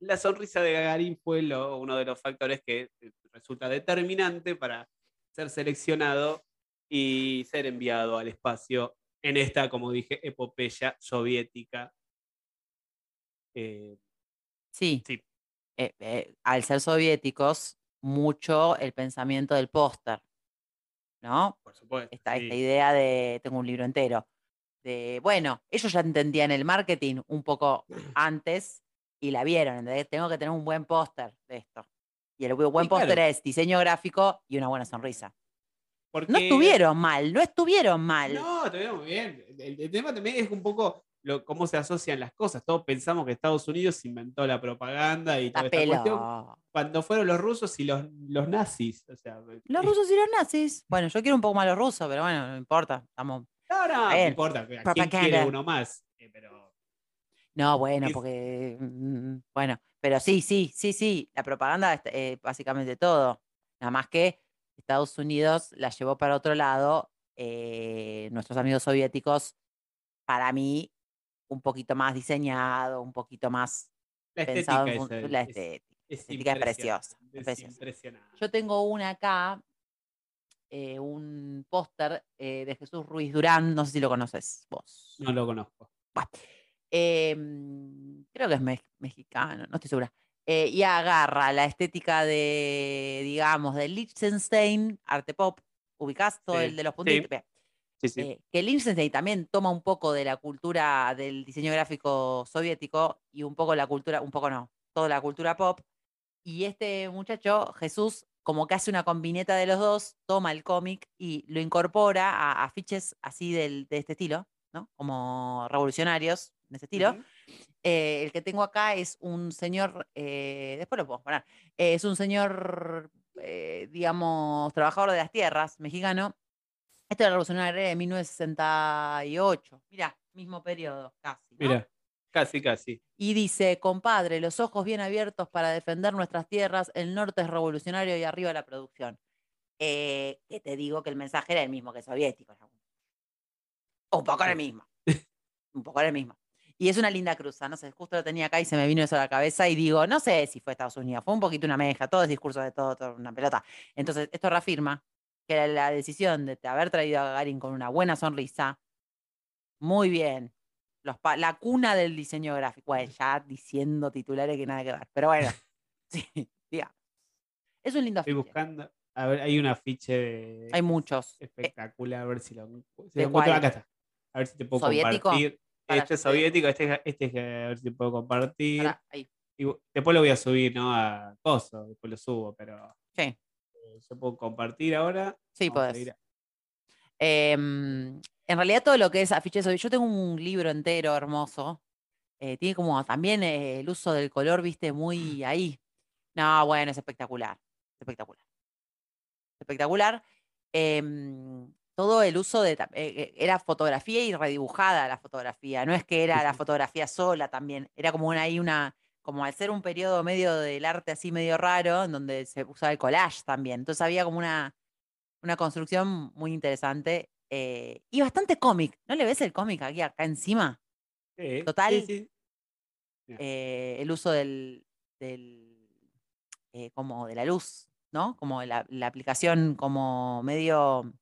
La sonrisa de Gagarin fue lo- uno de los factores que eh, resulta determinante para ser seleccionado y ser enviado al espacio en esta, como dije, epopeya soviética. Eh, Sí. Sí. Eh, eh, al ser soviéticos, mucho el pensamiento del póster, ¿no? por supuesto. Esta, sí. esta idea de, tengo un libro entero, de, bueno, ellos ya entendían el marketing un poco [clears throat] antes y la vieron, ¿entendés? Tengo que tener un buen póster de esto. Y el bu- buen Sí, claro. póster es diseño gráfico y una buena sonrisa. No estuvieron mal, no estuvieron mal. No, estuvieron muy bien. El, el tema también es un poco lo, cómo se asocian las cosas. Todos pensamos que Estados Unidos inventó la propaganda y toda esta cuestión. Cuando fueron los rusos y los, los nazis. O sea, Los rusos y los nazis. Bueno, yo quiero un poco más los rusos, pero bueno, no importa. Estamos. No, no, no importa. ¿A quién Propaganda. quiere uno más? Eh, pero No, bueno, Es- porque. mm, Bueno, pero sí, sí, sí, sí. La propaganda es eh, básicamente todo. Nada más que Estados Unidos la llevó para otro lado. eh, nuestros amigos soviéticos, para mí, un poquito más diseñado, un poquito más la pensado estética en esa la es- estética. es estética es preciosa, es es preciosa. Yo tengo una acá, eh, un póster eh, de Jesús Ruiz Durán, no sé si lo conoces vos. No lo conozco. Em, creo que es me- mexicano, no estoy segura. Eh, y agarra la estética de, digamos, de Liechtenstein, arte pop, ubicás todo Sí, el de los puntitos. Sí, sí. eh, que Liechtenstein también toma un poco de la cultura del diseño gráfico soviético y un poco la cultura, un poco no, toda la cultura pop, Y este muchacho, Jesús, como que hace una combineta de los dos, toma el cómic y lo incorpora a afiches así del- de este estilo, ¿no? Como revolucionarios, en ese estilo. Eh, el que tengo acá es un señor, eh, después lo puedo poner, eh, es un señor, eh, digamos, trabajador de las tierras, mexicano. Esto es la Revolución Agraria de 1968. Mirá, mismo periodo, casi. ¿no? Mira, casi, casi. Y dice, compadre, los ojos bien abiertos para defender nuestras tierras, el norte es revolucionario y arriba la producción. Eh, que te digo que el mensaje era el mismo que soviético. ¿no? Un poco era el mismo. Un poco era el mismo. Y es una linda cruza, no sé, justo lo tenía acá y se me vino eso a la cabeza y digo, no sé si fue Estados Unidos, fue un poquito una mezcla, todo es discurso de todo, todo una pelota. Entonces, esto reafirma que la, la decisión de haber traído a Gagarin con una buena sonrisa, muy bien. Los la cuna del diseño gráfico. Bueno, ya diciendo titulares que nada que ver. Pero bueno, [laughs] sí, digamos. Es un lindo Estoy afiche. buscando. A ver, hay un afiche de- Hay muchos. Eh, espectacular. A ver si lo, si ¿de lo encuentro. Acá está. A ver si te puedo ¿Soviético? compartir. Este es soviético, este, es- este es a ver si puedo compartir. pará, ahí. Y después lo voy a subir, ¿no? A Coso, después lo subo, pero Sí, eh, yo puedo compartir ahora. sí, Vamos podés. a- Em, en realidad todo lo que es afiches, yo tengo un libro entero hermoso. eh, tiene como también eh, el uso del color, viste, muy ahí. No, bueno, es espectacular. Espectacular. Espectacular. Todo el uso de... eh, eh, era fotografía y redibujada la fotografía. No es que era la fotografía sola también. Era como una, ahí una... Como al ser un periodo medio del arte así medio raro, en donde se usaba el collage también. Entonces había como una, una construcción muy interesante eh, y bastante cómic. ¿No le ves el cómic aquí acá encima? Sí, Total. sí. Eh, el uso del, del como de la luz, ¿no? Como la, la aplicación como medio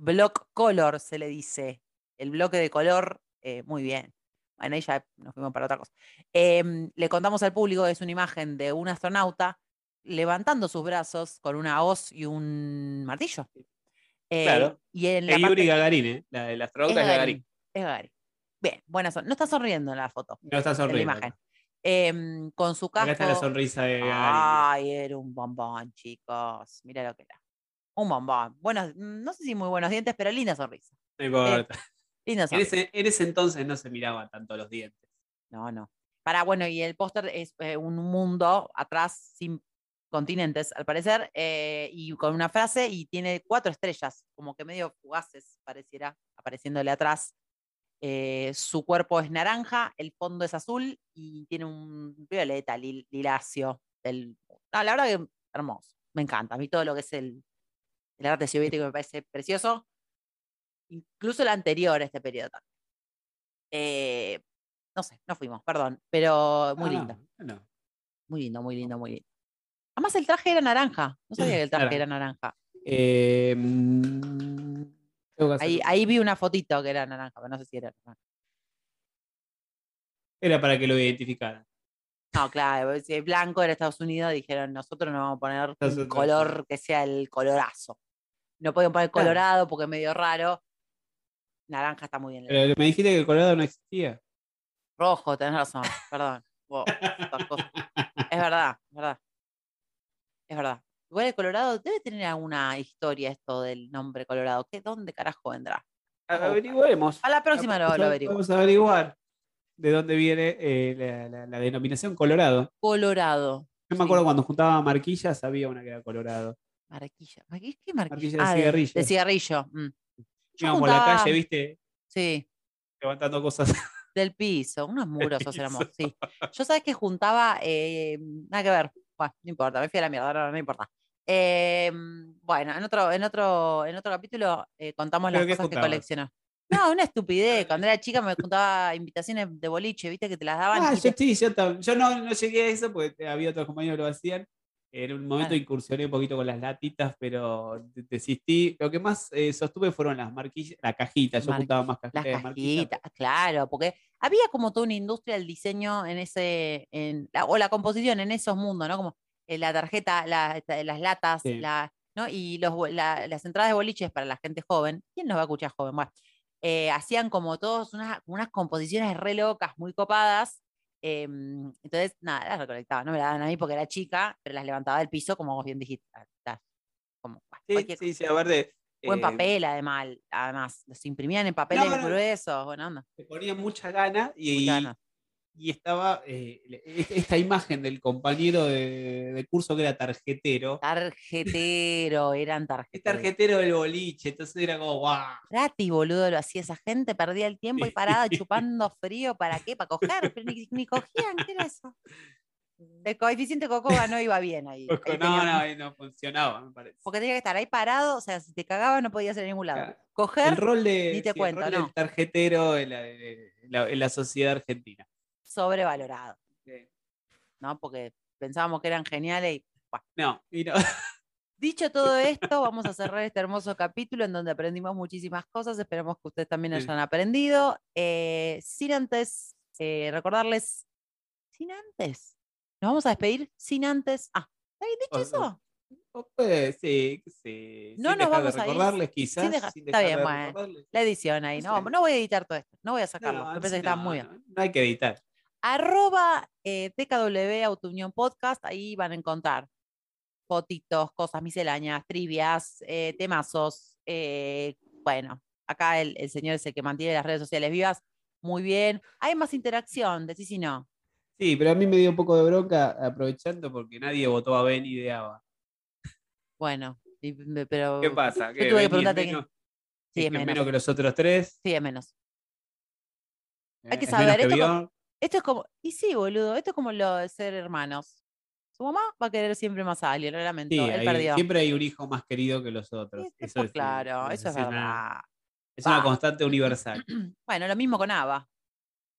block color se le dice. El bloque de color, eh, muy bien. Bueno, ahí ya nos fuimos para otra cosa. Em, le contamos al público es una imagen de un astronauta levantando sus brazos con una hoz y un martillo. Eh, Claro. Y en la Es Yuri parte- Gagarin, ¿eh? La es astronauta es Gagarin. Gagarin. Es Gagarin. Bien, buena son. No está sonriendo en la foto, No está en la sonriendo. imagen. Em, con su casco. Acá está la sonrisa de Gagarin. Ay, era un bombón, chicos. Mira lo que era. Un bombón. Buenos, mm, no sé si muy buenos dientes, pero linda sonrisa. No importa. Linda En sonrisa. ese, en ese entonces no se miraba tanto los dientes. No, no. Para, bueno, y el póster es eh, un mundo atrás sin continentes, al parecer, eh, y con una frase y tiene cuatro estrellas, como que medio fugaces pareciera, apareciéndole atrás. Eh, su cuerpo es naranja, el fondo es azul y tiene un violeta, lil- lilacio. Del... No, la verdad que hermoso, me encanta. A mí todo lo que es el, el arte soviético me parece precioso, incluso el anterior a este periodo también. Eh, no sé, no fuimos, perdón, pero muy Ah, lindo, no, no. muy lindo, muy lindo, muy lindo. Además el traje era naranja, no sabía que el traje era naranja. Eh, mm, Ahí, ahí vi una fotito que era naranja, pero no sé si era naranja. Era para que lo identificaran. No, claro, si es blanco era Estados Unidos, dijeron nosotros no vamos a poner un color que sea el colorazo. No podían poner colorado porque es medio raro. Naranja está muy bien. Pero me dijiste que el Colorado no existía. Rojo, tenés razón, perdón. Wow. Es verdad, es verdad. Es verdad. Igual el Colorado debe tener alguna historia esto del nombre Colorado. ¿Qué, ¿Dónde carajo vendrá? Vamos a la próxima lo, lo a- averiguo. Vamos a averiguar de dónde viene eh, la, la- la denominación Colorado. Colorado. Yo me Sí. acuerdo cuando juntaba marquillas, había una que era Colorado. Marquilla. ¿Qué marquilla? Marquilla de Ah, cigarrillo. De cigarrillo. mm. Yo por la calle, viste, Sí, levantando cosas. [laughs] del piso. Unos murosos éramos, sí. Yo sabes que juntaba, eh, nada que ver. Bueno, no importa, me fui a la mierda, no, no importa. Eh, bueno, en otro, en otro, en otro capítulo eh, contamos las ¿Pero qué cosas que coleccionó. No, una estupidez. Cuando era chica me juntaba invitaciones de boliche, viste que te las daban. Ah, yo te- sí, yo, yo no, no llegué a eso porque había otros compañeros que lo hacían. En un momento Claro. incursioné un poquito con las latitas, pero de- desistí. Lo que más eh, sostuve fueron las marquillas, la cajita. Yo Marqui- juntaba más Las cajitas de marquillas. cajitas, claro, porque había como toda una industria del diseño en ese, en la- o la composición en esos mundos, ¿no? Como eh, la tarjeta, la- las latas, Sí. la, ¿no? Y los, las entradas de boliches para la gente joven. ¿Quién nos va a escuchar joven? Bueno, eh, hacían como todos unas, unas composiciones re locas, muy copadas, Em, entonces, nada, las recolectaba. No me las daban a mí porque era chica, pero las levantaba del piso, como vos bien dijiste. Como, Sí, sí, sí, a ver, de, Buen eh, papel, además, además. Los imprimían en papeles No, no. gruesos. Buena onda. Le ponía mucha gana y, Mucha gana. Y estaba eh, le- e- esta imagen del compañero de, de curso que era tarjetero. Tarjetero, eran [laughs] tarjeteros. tarjetero del boliche, entonces era como, guau. Gratis, boludo, lo hacía esa gente, perdía el tiempo y parada [laughs] chupando frío, ¿para qué? ¿Para coger? Pero ni, ni cogían, ¿qué era eso? El coeficiente Cocoba no iba bien ahí. No, no, ahí no funcionaba, me parece. Porque tenía que estar ahí parado, o sea, si te cagabas no podías ir a ningún lado. Claro. Coger, El rol de ni te sí, el cuento, rol no. del tarjetero en la, en la- en la sociedad argentina. Sobrevalorado, ¿no? Porque pensábamos que eran geniales y No, y no. [laughs] Dicho todo esto, vamos a cerrar este hermoso capítulo en donde aprendimos muchísimas cosas. Esperamos que ustedes también Sí. hayan aprendido. Eh, sin antes eh, recordarles, sin antes, nos vamos a despedir sin antes. Ah, ¿está bien dicho O- eso? O sí, sí. No sin nos vamos de a ir quizás. dejar- sin está bien, de bueno. La edición ahí, No no, no voy a editar todo esto, no voy a sacarlo, No, me parece sí, que está no, muy bien. no, no hay que editar. Arroba eh, TKW Autounión Podcast, ahí van a encontrar fotitos, cosas misceláneas, trivias, eh, temazos. eh, bueno, acá el, el señor es el que mantiene las redes sociales vivas. Muy bien. Hay más interacción, decís si no. Sí, pero a mí me dio un poco de bronca aprovechando porque nadie votó a Benny de Ava. Bueno, y- pero. ¿Qué pasa? ¿Que tuve que es preguntarte quién- menos, Sí, es es que menos. que los otros tres? Sí, es menos. Hay que ¿Es saber, menos esto? Esto es como. Y sí, boludo, esto es como lo de ser hermanos. Su mamá va a querer siempre más a alguien, lo lamento. Sí, él hay- perdió. siempre hay un hijo más querido que los otros. Sí, Eso es, claro, eh, eso es verdad. Es una constante universal. [clears throat] Bueno, lo mismo con Ava.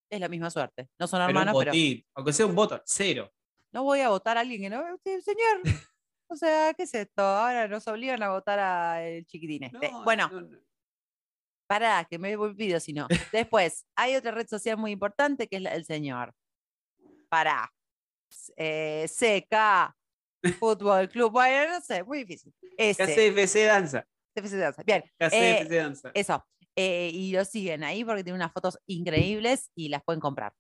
Es la misma suerte. No son Pero un hermanos, pero. aunque sea un voto, cero. No voy a votar a alguien que no. Señor. [laughs] O sea, ¿qué es esto? Ahora nos obligan a votar al chiquitín este. No, bueno, no, no. Pará, que me olvido si no. [laughs] Después, hay otra red social muy importante que es la del señor. Pará. Eh, CK, Fútbol Club. Bueno, no sé, muy difícil. Ese. KCFC danza. CFC Danza. Bien. eh, KCFC danza. Eso. eh, y lo siguen ahí porque tiene unas fotos increíbles y las pueden comprar.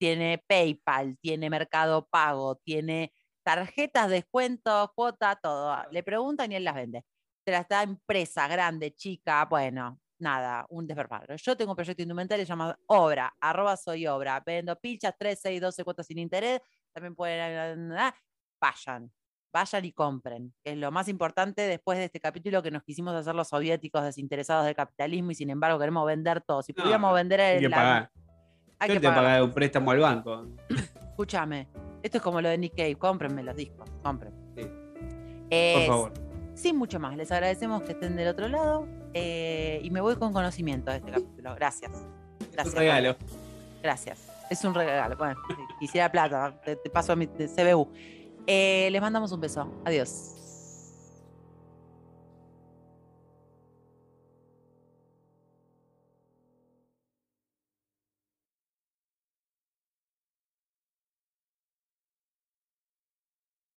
Tiene PayPal, tiene Mercado Pago, tiene tarjetas, descuentos, cuota, todo. Le preguntan y él las vende. Te da empresa grande, chica, bueno, nada, un desperparo. Yo tengo un proyecto indumentario llamado Obra, arroba soy obra. Vendo pilchas 3, 6, 12 cuotas sin interés. También pueden, ah, vayan, vayan y compren, que es lo más importante después de este capítulo que nos quisimos hacer los soviéticos desinteresados del capitalismo y sin embargo queremos vender todo. Si No, pudiéramos vender Hay el, que la- pagar. hay que te pagar. pagar un préstamo al banco. Escúchame, esto es como lo de Nick Cave, cómprenme los discos, compren. Sí. Por favor. Sin mucho más, les agradecemos que estén del otro lado eh, y me voy con conocimiento de este capítulo. Gracias. Es Gracias. un regalo. Gracias. Es un regalo. Bueno, quisiera plata, te, te paso a mi CBU. Eh, les mandamos un beso. Adiós.